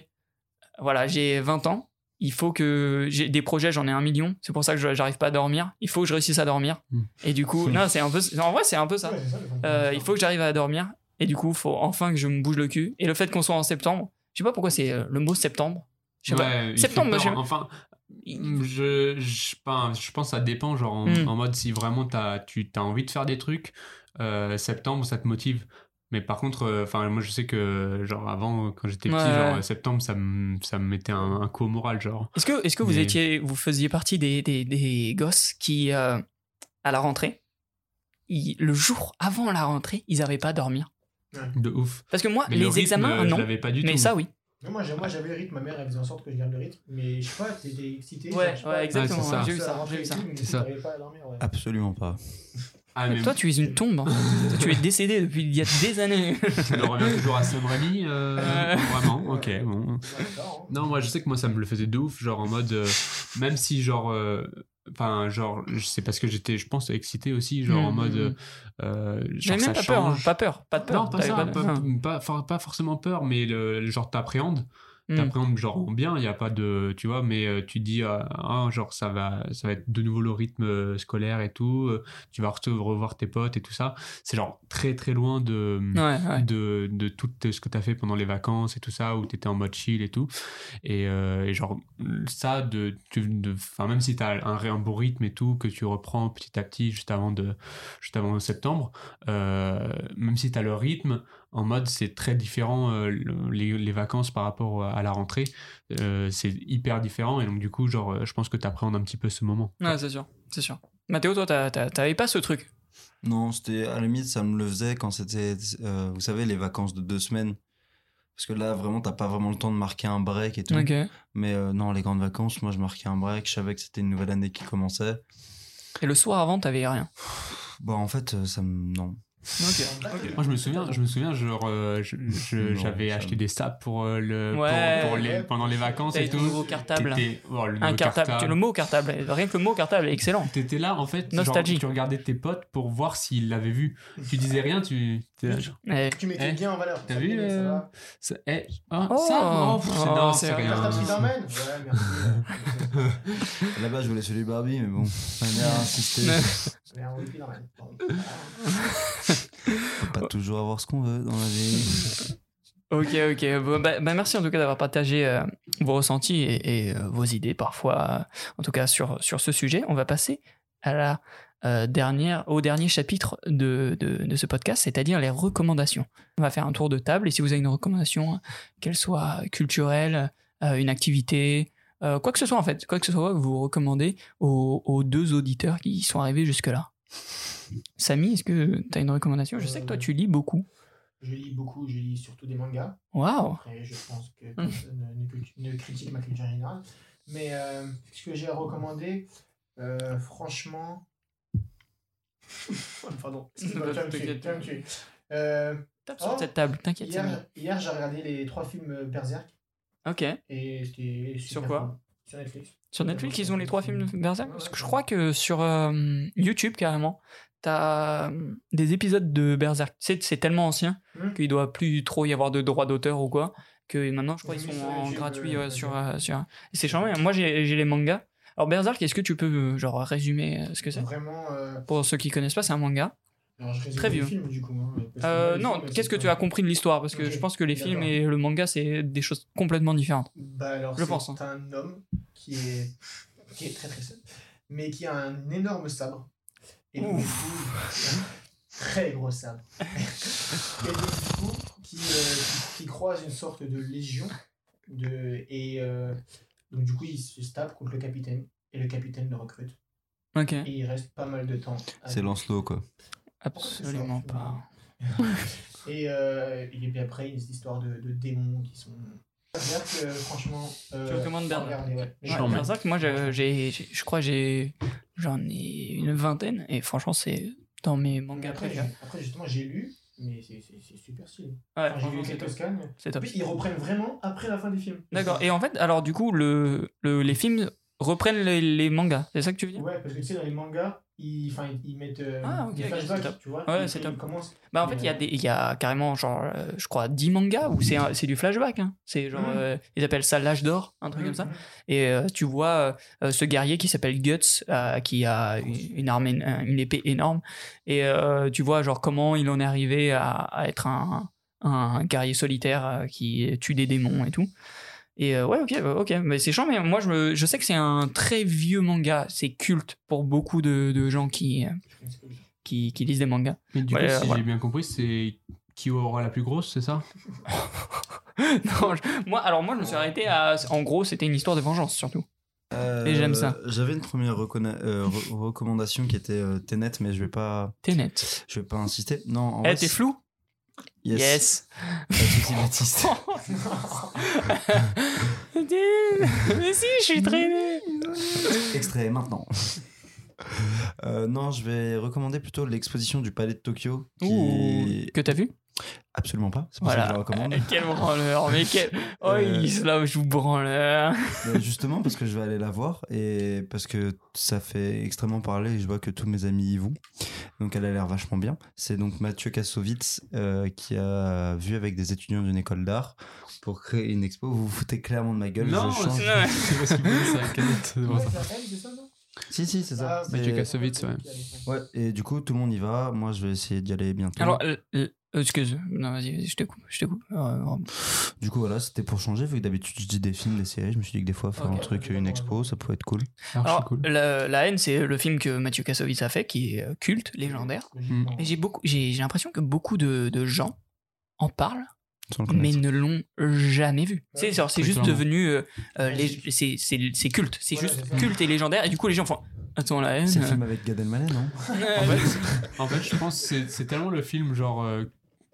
A: voilà, j'ai 20 ans. Il faut que j'ai des projets, j'en ai un million. C'est pour ça que je- j'arrive pas à dormir. Il faut que je réussisse à dormir.
B: Mm.
A: Et du coup, non, c'est un peu, en vrai, c'est un peu ça. Euh, il faut que j'arrive à dormir. Et du coup, il faut enfin que je me bouge le cul. Et le fait qu'on soit en septembre, je sais pas pourquoi c'est euh, le mot septembre. Je sais.
B: Ouais,
A: Septembre, je-
B: Enfin, je, je, pense que ça dépend, genre en,
A: Mm.
B: en mode si vraiment as, tu as envie de faire des trucs, euh, septembre ça te motive. Mais par contre, euh, enfin moi je sais que genre avant quand j'étais petit,
A: Ouais,
B: genre
A: ouais.
B: septembre ça me ça me mettait un, un coup au moral, genre.
A: Est-ce que, est-ce que vous
B: Mais-
A: étiez, vous faisiez partie des, des, des gosses qui, euh, à la rentrée, ils- le jour avant la rentrée, ils n'avaient pas à dormir?
B: De ouf.
A: Parce que moi,
B: Mais le
A: les
B: rythme,
A: examens,
B: euh, je
A: non.
B: l'avais pas du
A: Mais
B: tout.
A: ça, oui.
C: Non, moi, j'avais le rythme, ma mère elle faisait en sorte que je garde le rythme, mais je sais pas, t'étais excité.
A: Ouais,
C: je sais pas,
A: ouais, exactement.
B: Ouais,
A: j'ai eu ça, j'ai eu ça.
C: tout, mais
B: ça.
C: pas à dormir, ouais.
D: Absolument pas.
B: Ah, mais
A: Toi, tu es une tombe. hein. Toi, tu es décédé depuis il y a des années.
B: tu le reviens toujours à Sam Raimi euh,
A: Euh.
B: Vraiment, ok, bon.
C: Hein.
B: Non, moi je sais que moi ça me le faisait de ouf, genre en mode, euh, même si genre, euh, enfin genre, c'est parce que j'étais, je pense, excité aussi, genre en
A: Mm,
B: mode,
A: mm,
B: euh, genre
A: J'avais
B: ça
A: même pas peur, hein. pas peur, pas de peur.
B: Non, pas ça, pas, pas, for- pas forcément peur, mais le, le genre t'appréhendes,
A: Mm.
B: T'appréhendes genre en bien, il n'y a pas de, tu vois, mais euh, tu dis, ah, ah, genre ça va, ça va être de nouveau le rythme euh, scolaire et tout, euh, tu vas re- revoir tes potes et tout ça, c'est genre très très loin de,
A: Ouais, ouais.
B: de, de tout ce que tu as fait pendant les vacances et tout ça, où tu étais en mode chill et tout. Et, euh, et genre, ça, de, enfin, même si tu as un, un beau rythme et tout, que tu reprends petit à petit juste avant, de, juste avant septembre, euh, même si tu as le rythme, en mode c'est très différent euh, le- les, les vacances par rapport à la rentrée, euh, c'est hyper différent. Et donc, du coup, genre, euh, je pense que tu appréhendes un petit peu ce moment.
A: Ouais, c'est sûr, c'est sûr. Mathéo, toi, t'avais pas ce truc?
D: Non, c'était à la limite, ça me le faisait quand c'était, euh, vous savez, les vacances de deux semaines. Parce que là, vraiment, t'as pas vraiment le temps de marquer un break et tout. Mais euh, non, les grandes vacances, moi, je marquais un break. Je savais que c'était une nouvelle année qui commençait.
A: Et le soir avant, t'avais rien?
D: Bon, en fait, ça me. Non.
A: Ok.
B: Moi, je me souviens, je me souviens, genre, euh,
D: Non,
B: j'avais
D: ça
B: acheté des sapes pour euh, le, pour-
A: Ouais.
B: pour, les, pendant les vacances et tout.
A: nouveau cartable.
B: Oh, le
A: Un
B: nouveau
A: cartable. Le mot cartable. Rien que le mot cartable est excellent.
B: T'étais là, en fait,
A: Nostalgie.
B: genre, tu regardais tes potes pour voir s'ils l'avaient vu. Tu disais rien, tu. t'es là, genre,
A: Eh,
C: Tu mettais
B: Eh,
C: bien en valeur.
B: t'as
C: Ça
B: vu,
C: ça
B: euh,
C: va.
B: ça, eh,
A: Oh.
B: ça, oh, pff, c'est-
A: Oh,
B: non,
A: c'est rien.
C: Cartable Spider-Man Ouais, merci.
D: Là-bas, je voulais celui Barbie, mais bon. On a insisté. Peut pas toujours avoir ce qu'on veut dans la vie.
A: Ok, ok. Bon, bah, bah, merci en tout cas d'avoir partagé euh, vos ressentis et, euh, vos idées parfois, euh, en tout cas sur, sur ce sujet. On va passer à la, dernière, au dernier chapitre de, de, ce podcast, c'est-à-dire les recommandations. On va faire un tour de table et si vous avez une recommandation, qu'elle soit culturelle, une activité, quoi que ce soit en fait, quoi que ce soit que vous recommandez aux deux auditeurs qui sont arrivés jusque-là. Samy, est-ce que tu as une recommandation? Je sais que toi tu lis beaucoup.
C: Je lis beaucoup, je lis surtout des mangas.
A: Waouh
C: Après, je pense que personne ne, ne critique ma culture générale. Mais euh, ce que j'ai à recommander, euh, franchement. Pardon. Excuse-moi, tu. Euh,
A: Tape sur
C: Oh.
A: cette table, t'inquiète.
C: hier, hier j'ai regardé les trois films Berserk
A: Ok.
C: et c'était
A: Sur quoi?
C: cool. Sur Netflix.
A: Sur Netflix, ils ont les trois films de Berserk Parce que je crois que sur euh, YouTube, carrément, t'as euh, des épisodes de Berserk. C'est, c'est tellement ancien
C: Hmm.
A: qu'il doit plus trop y avoir de droits d'auteur ou quoi. Que maintenant, je crois
C: Ils
A: qu'ils sont en gratuit ouais, sur, euh, sur. Et c'est charmant. Moi, j'ai, j'ai les mangas. Alors, Berserk, est-ce que tu peux genre résumer ce que c'est?
C: Vraiment.
A: Pour ceux qui connaissent pas, c'est un manga.
C: Alors, je résume
A: Très
C: les
A: vieux.
C: films, du coup. hein,
A: Euh, non,
C: films,
A: qu'est-ce
C: c'est
A: que tu as compris de l'histoire Parce que je pense que les films et le manga, c'est des choses complètement différentes.
C: Bah alors,
A: Je
C: c'est
A: pense, hein.
C: un homme qui est, qui est très très seul, mais qui a un énorme sabre. Et donc, du coup, un très gros sabre. et donc, du coup, qui, euh, qui, qui croise une sorte de légion. De, et euh, donc, du coup, il se tape contre le capitaine. Et le capitaine le recrute. Et il reste pas mal de temps.
D: C'est Lancelot, quoi.
A: Absolument pas.
C: Et, euh, et puis après, il y a cette histoire de, de démons qui sont. Berserk, euh, franchement. euh,
A: Tu recommandes
C: faut
A: Berserk
C: regarder, ouais.
A: Ouais,
B: Je t'en mets.
A: Berserk, moi, je- j'ai, je crois que j'ai, j'en ai une vingtaine et franchement, c'est dans mes mangas
C: après,
A: préférés.
C: après, justement, j'ai lu, mais c'est super stylé.
A: Ouais,
C: Enfin, j'ai lu
A: c'est
C: quelques
A: top.
C: scans.
A: C'est
C: En
A: top.
C: plus, ils reprennent vraiment après la fin des films.
A: D'accord. Et en fait, alors du coup, le, le- les films reprennent les, les mangas. C'est ça que tu veux dire
C: Ouais, parce que tu sais, dans les mangas, ils, enfin, ils, mettent euh,
A: Ah,
C: des flashbacks, tu vois.
A: Ouais, c'est top.
C: commencent.
A: Bah en fait, il y y a carrément genre, euh, je crois, 10 mangas où c'est, du flashback. Hein. C'est genre,
C: Mhm.
A: euh, ils appellent ça l'âge d'or, un truc comme ça.
C: Mhm.
A: Et euh, tu vois ce guerrier qui s'appelle Guts, qui a une, une arme, une épée énorme. Et tu vois genre comment il en est arrivé à, à être un, un guerrier solitaire qui tue des démons et tout. Et euh, ouais, ok, euh, ok, mais c'est chiant, mais moi je, me- je sais que c'est un très vieux manga, c'est culte pour beaucoup de, de gens qui, euh, qui, qui lisent des mangas.
B: Mais du
A: Ouais,
B: coup,
A: euh,
B: si
A: voilà.
B: j'ai bien compris, c'est qui aura la plus grosse, c'est ça?
A: Non, je- moi, alors moi je me suis arrêté à. En gros, c'était une histoire de vengeance surtout.
D: Euh,
A: Et j'aime ça.
D: J'avais une première euh, re- recommandation qui était euh, Tenet, mais je vais pas,
A: T'es net.
D: je vais pas insister. Non, en
A: Eh, t'es flou
D: Yes.
A: Yes.
D: Baptiste.
A: Mais si, je suis traîné.
D: Extrait maintenant. Euh, non, je vais recommander plutôt l'exposition du Palais de Tokyo. Qui...
A: Ouh, que t'as vu?
D: Absolument pas. C'est pour ça que je la recommande.
A: Euh, quel branleur, mais quel. Oh,
D: Euh,
A: il se la joue branleur.
D: Justement parce que je vais aller la voir et parce que ça fait extrêmement parler et je vois que tous mes amis y vont. Donc elle a l'air vachement bien. C'est donc Mathieu Kassovitz euh, qui a vu avec des étudiants d'une école d'art pour créer une expo. Vous vous foutez clairement de ma gueule.
B: Non,
D: je change.
A: c'est-
B: ça.
D: Si, si, c'est ça.
C: Ah,
B: Mathieu Kassovitz, ouais.
D: Ouais, et du coup, tout le monde y va. Moi, je vais essayer d'y aller bientôt.
A: Alors, euh, euh, excuse, non, vas-y, je te coupe, je te coupe. Euh,
D: Du coup, voilà, c'était pour changer. Vu que d'habitude, je dis des films, des séries, je me suis dit que des fois, faire un truc, une expo, ça pouvait être cool.
B: Alors,
A: Alors,
B: cool.
A: la, la haine, c'est le film que Mathieu Kassovitz a fait, qui est euh, culte, légendaire. Et j'ai beaucoup, j'ai, j'ai l'impression que beaucoup de, de gens en parlent, mais ne l'ont jamais vu.
C: Ouais,
A: c'est, c'est juste
B: clairement.
A: devenu, euh, euh, c'est, culte, c'est juste culte et légendaire. Et du coup, les gens font, attends, la haine.
D: C'est le
A: euh,
D: film avec Gad Elmaleh, non?
B: En fait, en fait, je pense que c'est- c'est tellement le film genre euh,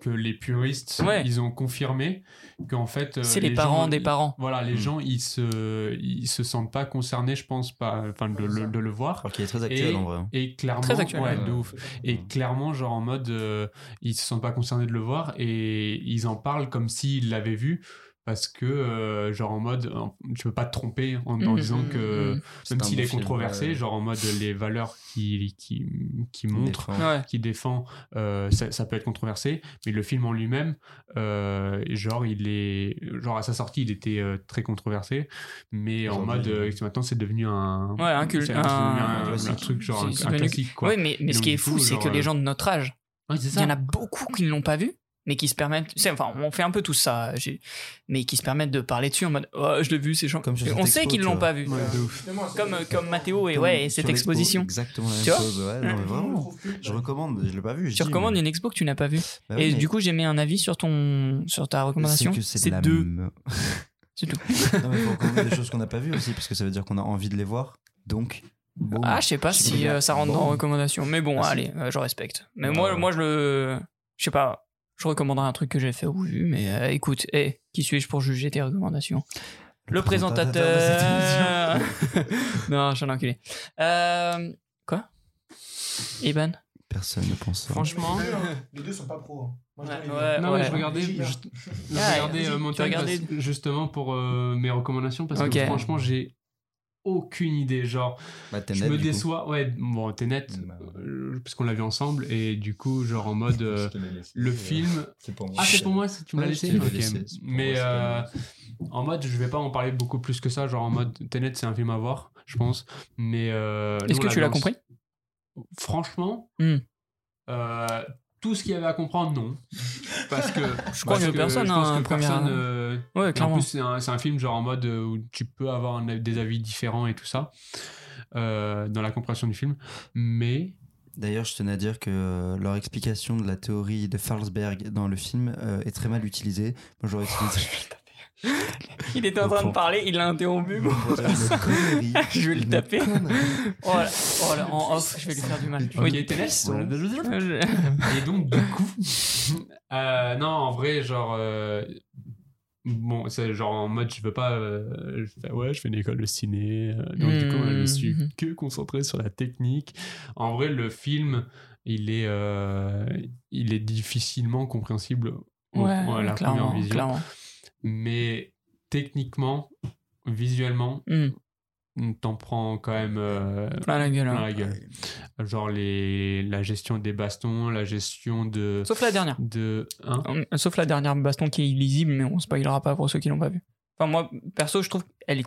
B: que les puristes
A: Ouais.
B: ils ont confirmé qu'en fait euh,
A: c'est les, parents
B: gens,
A: des parents.
B: Voilà, les
D: Mm.
B: gens ils se ils se sentent pas concernés, je pense pas, enfin de, le-
C: ça.
B: de le voir.
D: Alors qu'il est très actuel
B: Et-
D: en vrai. hein.
B: Et clairement,
A: Très actuel,
B: ouais,
A: ouais.
B: de ouf. Et clairement, genre en mode, euh, ils se sentent pas concernés de le voir et ils en parlent comme s'ils l'avaient vu parce que, euh, genre en mode, tu peux pas te tromper en, en
A: Mhm,
B: disant que,
A: mhm,
D: C'est
B: même s'il
D: bon
B: est
D: film,
B: controversé,
D: ouais.
B: genre en mode les valeurs qui, qui, qui
D: Défend.
A: Ouais.
B: qui défend, euh, ça, ça peut être controversé, mais le film en lui-même, euh, genre il est, genre à sa sortie, il était euh, très controversé, mais en
D: Aujourd'hui,
B: mode, euh, maintenant c'est devenu un,
A: Ouais, un culte, un-
B: devenu
A: un
B: un,
D: classique.
B: un truc genre un,
A: devenu-
B: classique quoi.
A: Ouais, mais, mais
B: Et
A: ce qui est fou, c'est
B: genre,
A: que les gens de notre âge, il y en a beaucoup qui ne l'ont pas vu, mais qui se permettent. tu sais, Enfin, on fait un peu tout ça, mais qui se permettent de parler dessus en mode oh, je l'ai vu.
D: Comme sur
A: Et
D: cette
A: on sait
D: expo,
A: qu'ils l'ont pas vu.
B: Ouais.
A: Comme, comme Mathéo et,
D: Comme
A: ouais, et cette exposition.
D: Exactement la même
A: Tu vois
D: chose. Ouais, non, mais vraiment. Je recommande, je l'ai pas vu. je
A: Tu
D: dis,
A: recommandes
D: mais-
A: une expo que tu n'as pas vue.
D: Bah
A: et
D: mais
A: du coup, j'ai mis un avis sur, ton, sur ta recommandation.
D: c'est de la
A: deux.
D: m-
A: C'est tout.
D: non, mais faut recommander des choses qu'on n'a pas vues aussi, parce que ça veut dire qu'on a envie de les voir. Donc.
A: Ah, je sais pas si euh, ça rentre dans
D: Bon.
A: recommandation. Mais bon,
D: Ah,
A: allez, euh, je respecte. Mais
D: Ouais,
A: moi,
D: ouais.
A: moi, je le. Je sais pas. Je recommanderais un truc que j'ai fait ou vu, mais euh, écoute, hé, qui suis-je pour juger tes recommandations? Le
D: présentateur
A: présentateur. non, je suis un enculé. Euh, quoi? Iban?
D: Personne ne pense ça.
B: Franchement,
C: Les deux. Les deux sont pas pros. hein. Moi, je
A: Ouais, ouais,
B: non,
A: ouais.
B: je regardais, je
A: Ah,
B: regardais euh, mon
A: regardais-
B: justement pour euh, mes recommandations parce que franchement, j'ai aucune idée. Genre,
D: Bah, t'es
B: je
D: net,
B: me
D: du coup.
B: déçois. Ouais, bon, t'es net,
D: Bah, ouais.
B: euh, parce qu'on l'a vu ensemble et du coup, genre en mode. euh,
D: laissé,
B: le
D: euh,
B: film.
D: C'est pour moi.
B: Ah, c'est pour moi, si tu me l'as laissé.
D: te l'ai
B: Ok.
D: laissé,
B: Mais
D: moi,
B: euh, en mode, je vais pas en parler beaucoup plus que ça. Genre en mode, Tenet, c'est un film à voir, je pense. Mais. euh,
A: Est-ce
B: nous,
A: que tu l'as compris?
B: Franchement,
A: Hmm.
B: Tout ce qu'il y avait à comprendre, non. Parce que.
A: Je crois que personne
B: je pense que personne, euh,
A: Ouais,
B: en plus, c'est un, c'est un film genre en mode euh, où tu peux avoir un- des avis différents et tout ça euh, dans la compréhension du film. Mais
D: D'ailleurs, je tenais à dire que leur explication de la théorie de Farlsberg dans le film euh, est très mal utilisée. Moi, j'aurais utilisé.
A: Il était en train de parler, il l'a interrompu. Je vais le taper. Oh là, oh là, en off, je vais lui faire du mal.
B: Ok,
A: Oui.
B: Tenet.
A: Euh,
B: Et donc, du coup, euh, non, en vrai, genre, euh, bon, c'est genre en mode, je veux pas, euh, je fais, ouais, je fais une école de ciné, euh, donc du coup, moi, je me suis
A: Mhm.
B: que concentré sur la technique. En vrai, le film, il est, euh, il est difficilement compréhensible au-
A: Ouais,
B: à la
A: clairement,
B: première vision,
A: clairement.
B: Mais techniquement, visuellement,
A: Hmm,
B: t'en prends quand même euh,
A: plein la gueule.
B: plein
A: hein.
B: la gueule. Genre les, la gestion des bastons, la gestion de.
A: Sauf la dernière.
B: de hein?
A: Euh, Sauf la dernière baston qui est illisible, mais on spoilera pas pour ceux qui l'ont pas vu. Enfin, moi, perso, je trouve qu'elle est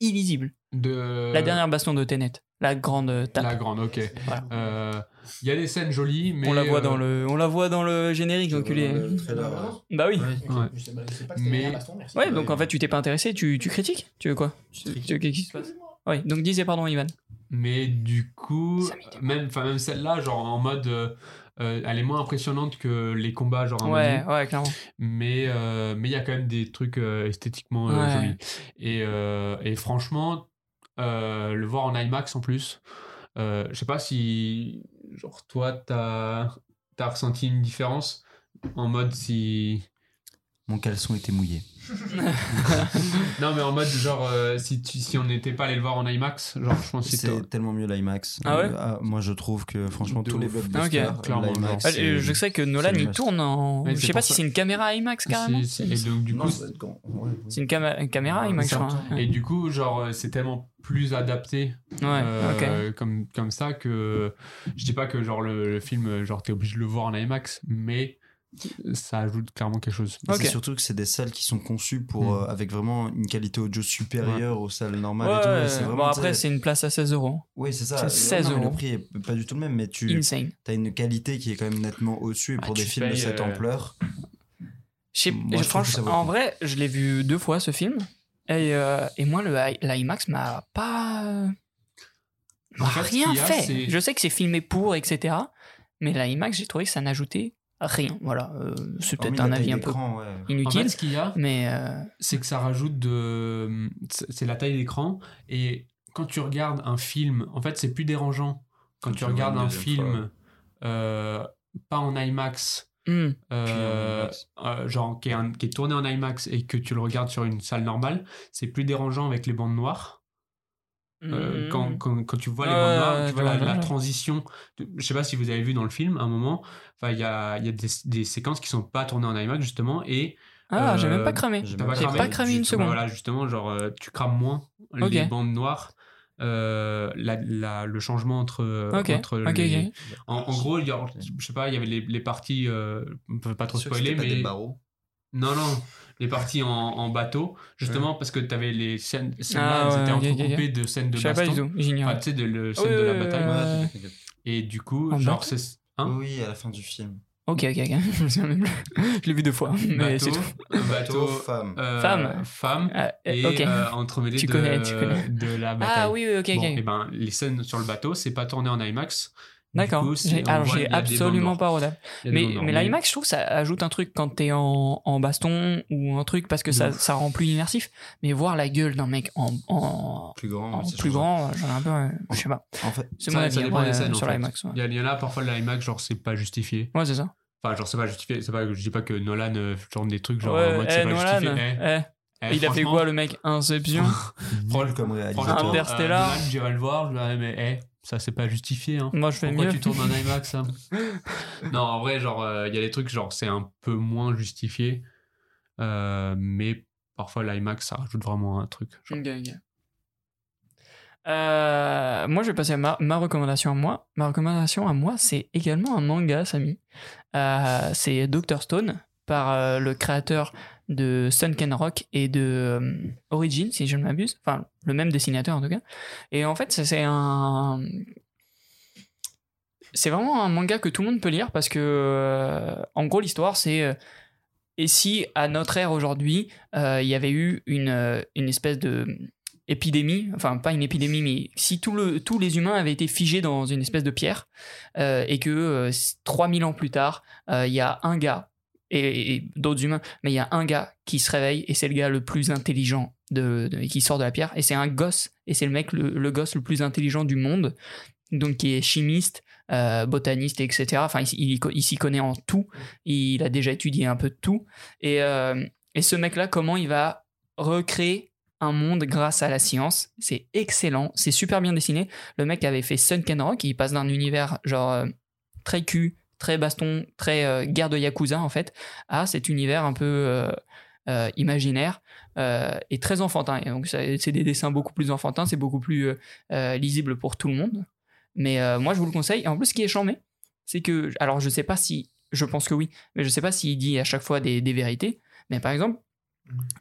A: illisible.
B: de
A: La dernière baston de Tenet. La grande euh, tape.
B: La grande, ok.
A: Voilà.
B: Euh, Il y a des scènes jolies, mais.
A: on, la voit
B: euh,
A: dans le, on la voit dans le générique, enculé.
D: Le
C: Ah,
A: Bah oui.
B: Ouais.
C: Je sais, je sais pas que
B: Mais-
C: la baston, merci.
A: Ouais, donc en fait, tu t'es pas intéressé, tu, tu critiques? Tu veux quoi? Tu, tu veux qu'est-ce qui se passe Ouais, donc disais pardon, Ivan.
B: Mais du coup, même, enfin, même celle-là, genre en mode. euh, euh, elle est moins impressionnante que les combats, genre.
A: Ouais,
B: menu.
A: ouais, clairement.
B: mais euh, mais il y a quand même des trucs euh, esthétiquement euh,
A: Ouais.
B: jolis et, euh, et franchement le voir en IMAX en plus. Euh, je sais pas si genre toi t'as as ressenti une différence en mode si
D: Mon caleçon était mouillé.
B: non mais en mode genre euh, si tu, si on n'était pas allé le voir en IMAX genre je pense que
D: C'est
B: c'était
D: tellement mieux l'IMAX.
A: Ah ouais
D: Euh, Moi, je trouve que franchement,
B: De
D: tous les
B: ouf.
D: blockbusters,
A: Ok,
B: clairement,
D: l'IMAX,
A: Ah, euh, je sais que Nolan, il tourne en. Je sais pas si c'est une caméra IMAX carrément.
B: C'est-
A: une, cama- une caméra IMAX, je crois.
B: Et du coup genre euh, c'est tellement plus adapté
A: Ouais,
B: Euh,
A: ok.
B: comme, comme ça que je dis pas que genre le, le film genre t'es obligé de le voir en IMAX mais ça ajoute clairement quelque chose.
D: C'est surtout que c'est des salles qui sont conçues pour,
B: Mm.
D: euh, avec vraiment une qualité audio supérieure aux salles normales. et tout. Et
A: bon, après, c'est une place à 16 euros.
D: Oui, c'est ça.
A: c'est
D: Non,
A: 16
D: mais
A: euros.
D: Le prix est pas du tout le même, mais tu
A: Insane.
D: as une qualité qui est quand même nettement au-dessus. Et
B: Ah,
D: pour des films de cette
B: euh,
D: ampleur, Moi,
A: je- franchement, en vrai, je l'ai vu deux fois ce film. Et, euh, et moi, le I- l'IMAX m'a pas.
B: En
A: m'a rien
B: a,
A: fait. Je sais que c'est filmé pour, etc. Mais l'IMAX, j'ai trouvé que ça n'ajoutait rien. Voilà. euh, c'est peut-être un avis un peu
B: en
A: inutile.
B: fait ce qu'il y a
A: mais euh,
B: c'est que ça rajoute de c'est la taille d'écran et quand tu regardes un film en fait c'est plus dérangeant quand tu regardes un film euh, pas en IMAX
A: hmm,
B: euh, euh, genre qui est, un- qui est tourné en IMAX et que tu le regardes sur une salle normale c'est plus dérangeant avec les bandes noires Euh,
A: hmm.
B: quand, quand, quand tu vois les noires,
A: ouais,
B: tu vois la, transition. de- Je sais pas si vous avez vu dans le film, à un moment, enfin, il y a, il y a des, des séquences qui sont pas tournées en IMAX, justement, et
A: Ah, j'ai
B: euh,
A: même pas cramé.
D: J'ai
B: pas
A: J'ai
B: cramé
A: pas cramé une
D: justement.
A: seconde.
B: bah voilà, justement, genre, euh, tu crames moins les bandes noires. euh, la, la- le changement entre, entre les-. En, en gros, il y a, je sais pas, il y avait les, les parties, euh, on peut pas trop spoiler, mais
D: des barreaux.
B: non, non, les parties en, en bateau, justement parce que tu avais les scènes, scènes
A: Ah,
B: là, elles
A: ouais,
B: entrecoupées de scènes de
A: Je savais pas
B: baston.
A: du tout, j'ignorais.
B: Ah, tu sais, de le scène
A: Ouais,
B: de la bataille. Et du coup,
A: En
B: genre, c'est. Hein
D: oui, à la fin du film.
A: Ok, ok, ok. Je l'ai vu deux fois, mais c'est
B: bateau,
A: tout.
B: un bateau,
D: femme.
B: euh,
A: Femme.
B: femme,
A: Ah,
B: et
A: ok.
B: euh, entremêlé
A: Tu
B: de,
A: connais, tu connais.
B: de la bataille.
A: ah oui, oui, ok,
B: Bon,
A: ok.
B: et ben, les scènes sur le bateau, c'est pas tourné en IMAX.
A: D'accord. Alors j'ai
B: y
A: absolument pas rodable.
B: Y
A: Mais, mais l'IMAX, je trouve, ça ajoute un truc quand t'es en, en baston ou un truc parce que ça, ça rend plus immersif. Mais voir la gueule d'un mec en, en,
D: Plus grand.
A: en plus grand, j'en ai un peu. euh, Je sais pas.
D: En fait,
A: C'est mon avis sur l'IMAX. Ouais,
B: Il y, a- il y en a parfois l'IMAX, genre, c'est pas justifié.
A: Ouais, c'est ça.
B: Enfin, genre, c'est pas justifié. C'est pas, je dis pas que Nolan euh, tourne des trucs, genre,
A: ouais,
B: en mode,
A: eh,
B: c'est pas
A: Nolan,
B: justifié. Eh,
A: eh,
B: Eh,
A: Il a fait quoi le mec Inception
D: comme réalisateur.
A: Interstellar.
B: euh, j'irai le voir, je dirais, mais eh, ça c'est pas justifié. Hein.
A: Moi je fais
B: Pourquoi
A: mieux.
B: tu tournes un IMAX hein Non, en vrai, genre, euh, il y a des trucs, genre, c'est un peu moins justifié. euh, mais parfois, l'IMAX, ça rajoute vraiment un truc. genre.
A: Ok, ok. Euh, moi, je vais passer à ma, ma recommandation à moi. Ma recommandation à moi, c'est également un manga, Samy. Euh, c'est Doctor Stone, par euh, le créateur de Sunken Rock et de euh, Origin, si je ne m'abuse. Enfin, le même dessinateur en tout cas. Et en fait, c'est- un. C'est vraiment un manga que tout le monde peut lire parce que, euh, en gros, l'histoire, c'est. euh, et si, à notre ère aujourd'hui, il y avait eu une, une espèce de épidémie, enfin pas une épidémie, mais si tout le, tous les humains avaient été figés dans une espèce de pierre, et que euh, 3000 ans plus tard, il y a un gars, et, d'autres humains, mais il y a un gars qui se réveille, et c'est le gars le plus intelligent de, qui sort de la pierre, et c'est un gosse, et c'est le mec, le, gosse le plus intelligent du monde, donc qui est chimiste, euh, botaniste, etc. Enfin, il, il- il s'y connaît en tout, il a déjà étudié un peu de tout, et, euh, et ce mec-là, comment il va recréer un monde grâce à la science? C'est excellent, c'est super bien dessiné. Le mec avait fait Sunken Rock, il passe d'un univers genre euh, très cul, très baston, très euh, guerre de Yakuza en fait, à cet univers un peu euh, euh, imaginaire et très enfantin. Et donc c'est des dessins beaucoup plus enfantins, c'est beaucoup plus lisible pour tout le monde. Mais moi je vous le conseille. Et en plus ce qui est charmé, c'est que, alors je sais pas si, je pense que oui, mais je sais pas s'il dit à chaque fois des vérités. Mais par exemple,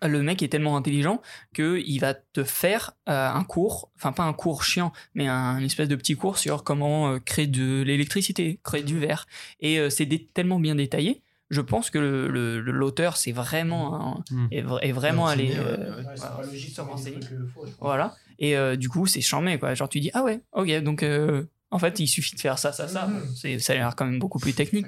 A: le mec est tellement intelligent que il va te faire euh, un cours, enfin pas un cours chiant, mais un espèce de petit cours sur comment euh, créer de l'électricité, créer du verre. Et euh, c'est tellement bien détaillé. Je pense que le- le- le- l'auteur c'est vraiment un-
B: Mm.
A: est, est vraiment allé se renseigner. Voilà. Et euh, du coup, c'est charmé, quoi. Genre, tu dis, ah ouais, ok, donc euh, en fait, il suffit de faire ça, ça, ça.
C: Mhm.
A: Bon, c'est- ça a l'air quand même beaucoup plus technique,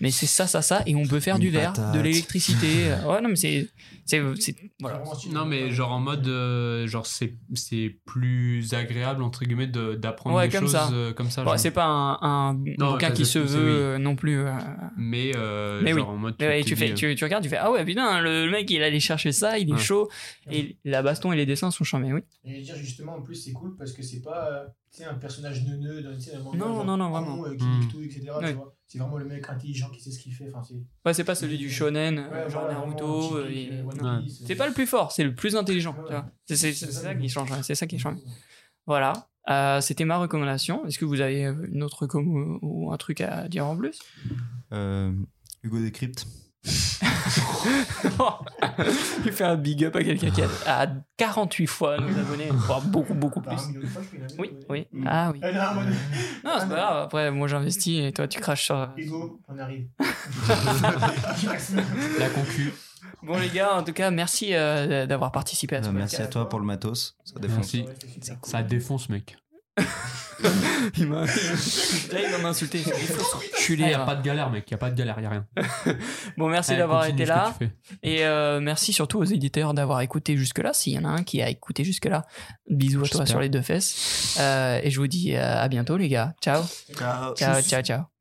A: mais c'est ça, ça, ça, et on peut faire
D: Une
A: du verre,
D: patate.
A: de l'électricité. ouais, non, mais c'est. c'est, c'est- voilà.
B: Non, mais genre en mode, euh, genre c'est c'est plus agréable entre guillemets de- d'apprendre
A: Ouais,
B: des
A: comme
B: choses
A: ça.
B: euh, comme ça.
A: Bon, c'est pas un, un
B: Non,
A: bouquin qui se veut
B: oui.
A: euh, non plus. euh,
B: Mais, euh,
A: Mais
B: genre
A: oui.
B: en mode.
A: mais ouais,
B: te
A: tu, fais, tu, tu regardes, tu fais Ah ouais, putain, le mec il allait chercher ça, il est
B: Ouais.
A: chaud. Et la baston et les dessins sont charmés, oui.
C: Et je veux dire, justement, en plus, c'est cool parce que c'est pas euh, tu sais, un personnage neuneux dans tu sais, un manga,
A: Non,
C: genre
A: non, non, vraiment.
C: euh, qui
B: Mm.
C: nique tout, etc. tu
A: Ouais.
C: vois. C'est vraiment le mec intelligent qui sait ce qu'il fait. Enfin, c'est
A: Ouais, c'est pas celui du shonen, euh,
C: Ouais,
A: genre
C: voilà,
A: Naruto. euh, et-
C: euh. Piece,
A: C'est
C: euh,
A: pas le plus fort, c'est le plus intelligent.
C: Ouais.
A: tu vois. C'est c'est- c'est
C: C'est
A: ça
C: ça,
A: qui change, ouais, c'est ça qui change. Voilà, Euh, c'était ma recommandation. Est-ce que vous avez euh, une autre com ou un truc à dire en plus?
D: Euh, Hugo Décrypte.
A: Il fait un big up à quelqu'un qui a, a 48 fois nos abonnés, voire beaucoup, beaucoup
C: Par
A: plus. Oui, oui.
C: Mm.
A: Ah oui.
C: Non,
A: c'est pas grave. Après, moi j'investis et toi tu craches sur.
C: Hugo, on arrive.
B: La concu.
A: Bon, les gars, en tout cas, merci euh, d'avoir participé à ce
D: Euh, merci à toi pour le matos. Ça défonce.
B: Merci. Ça défonce, mec.
A: Il m'a. Là, il
B: n'y a
A: hein.
B: pas de galère, mec. Il n'y a pas de galère, il n'y a rien.
A: Bon, merci d'avoir été là. Et euh, merci surtout aux éditeurs d'avoir écouté jusque-là. S'il y en a un qui a écouté jusque-là, bisous à toi sur les deux fesses. Euh, et je vous dis euh, à bientôt, les gars. Ciao.
D: Ciao.
A: Ciao, ciao, ciao.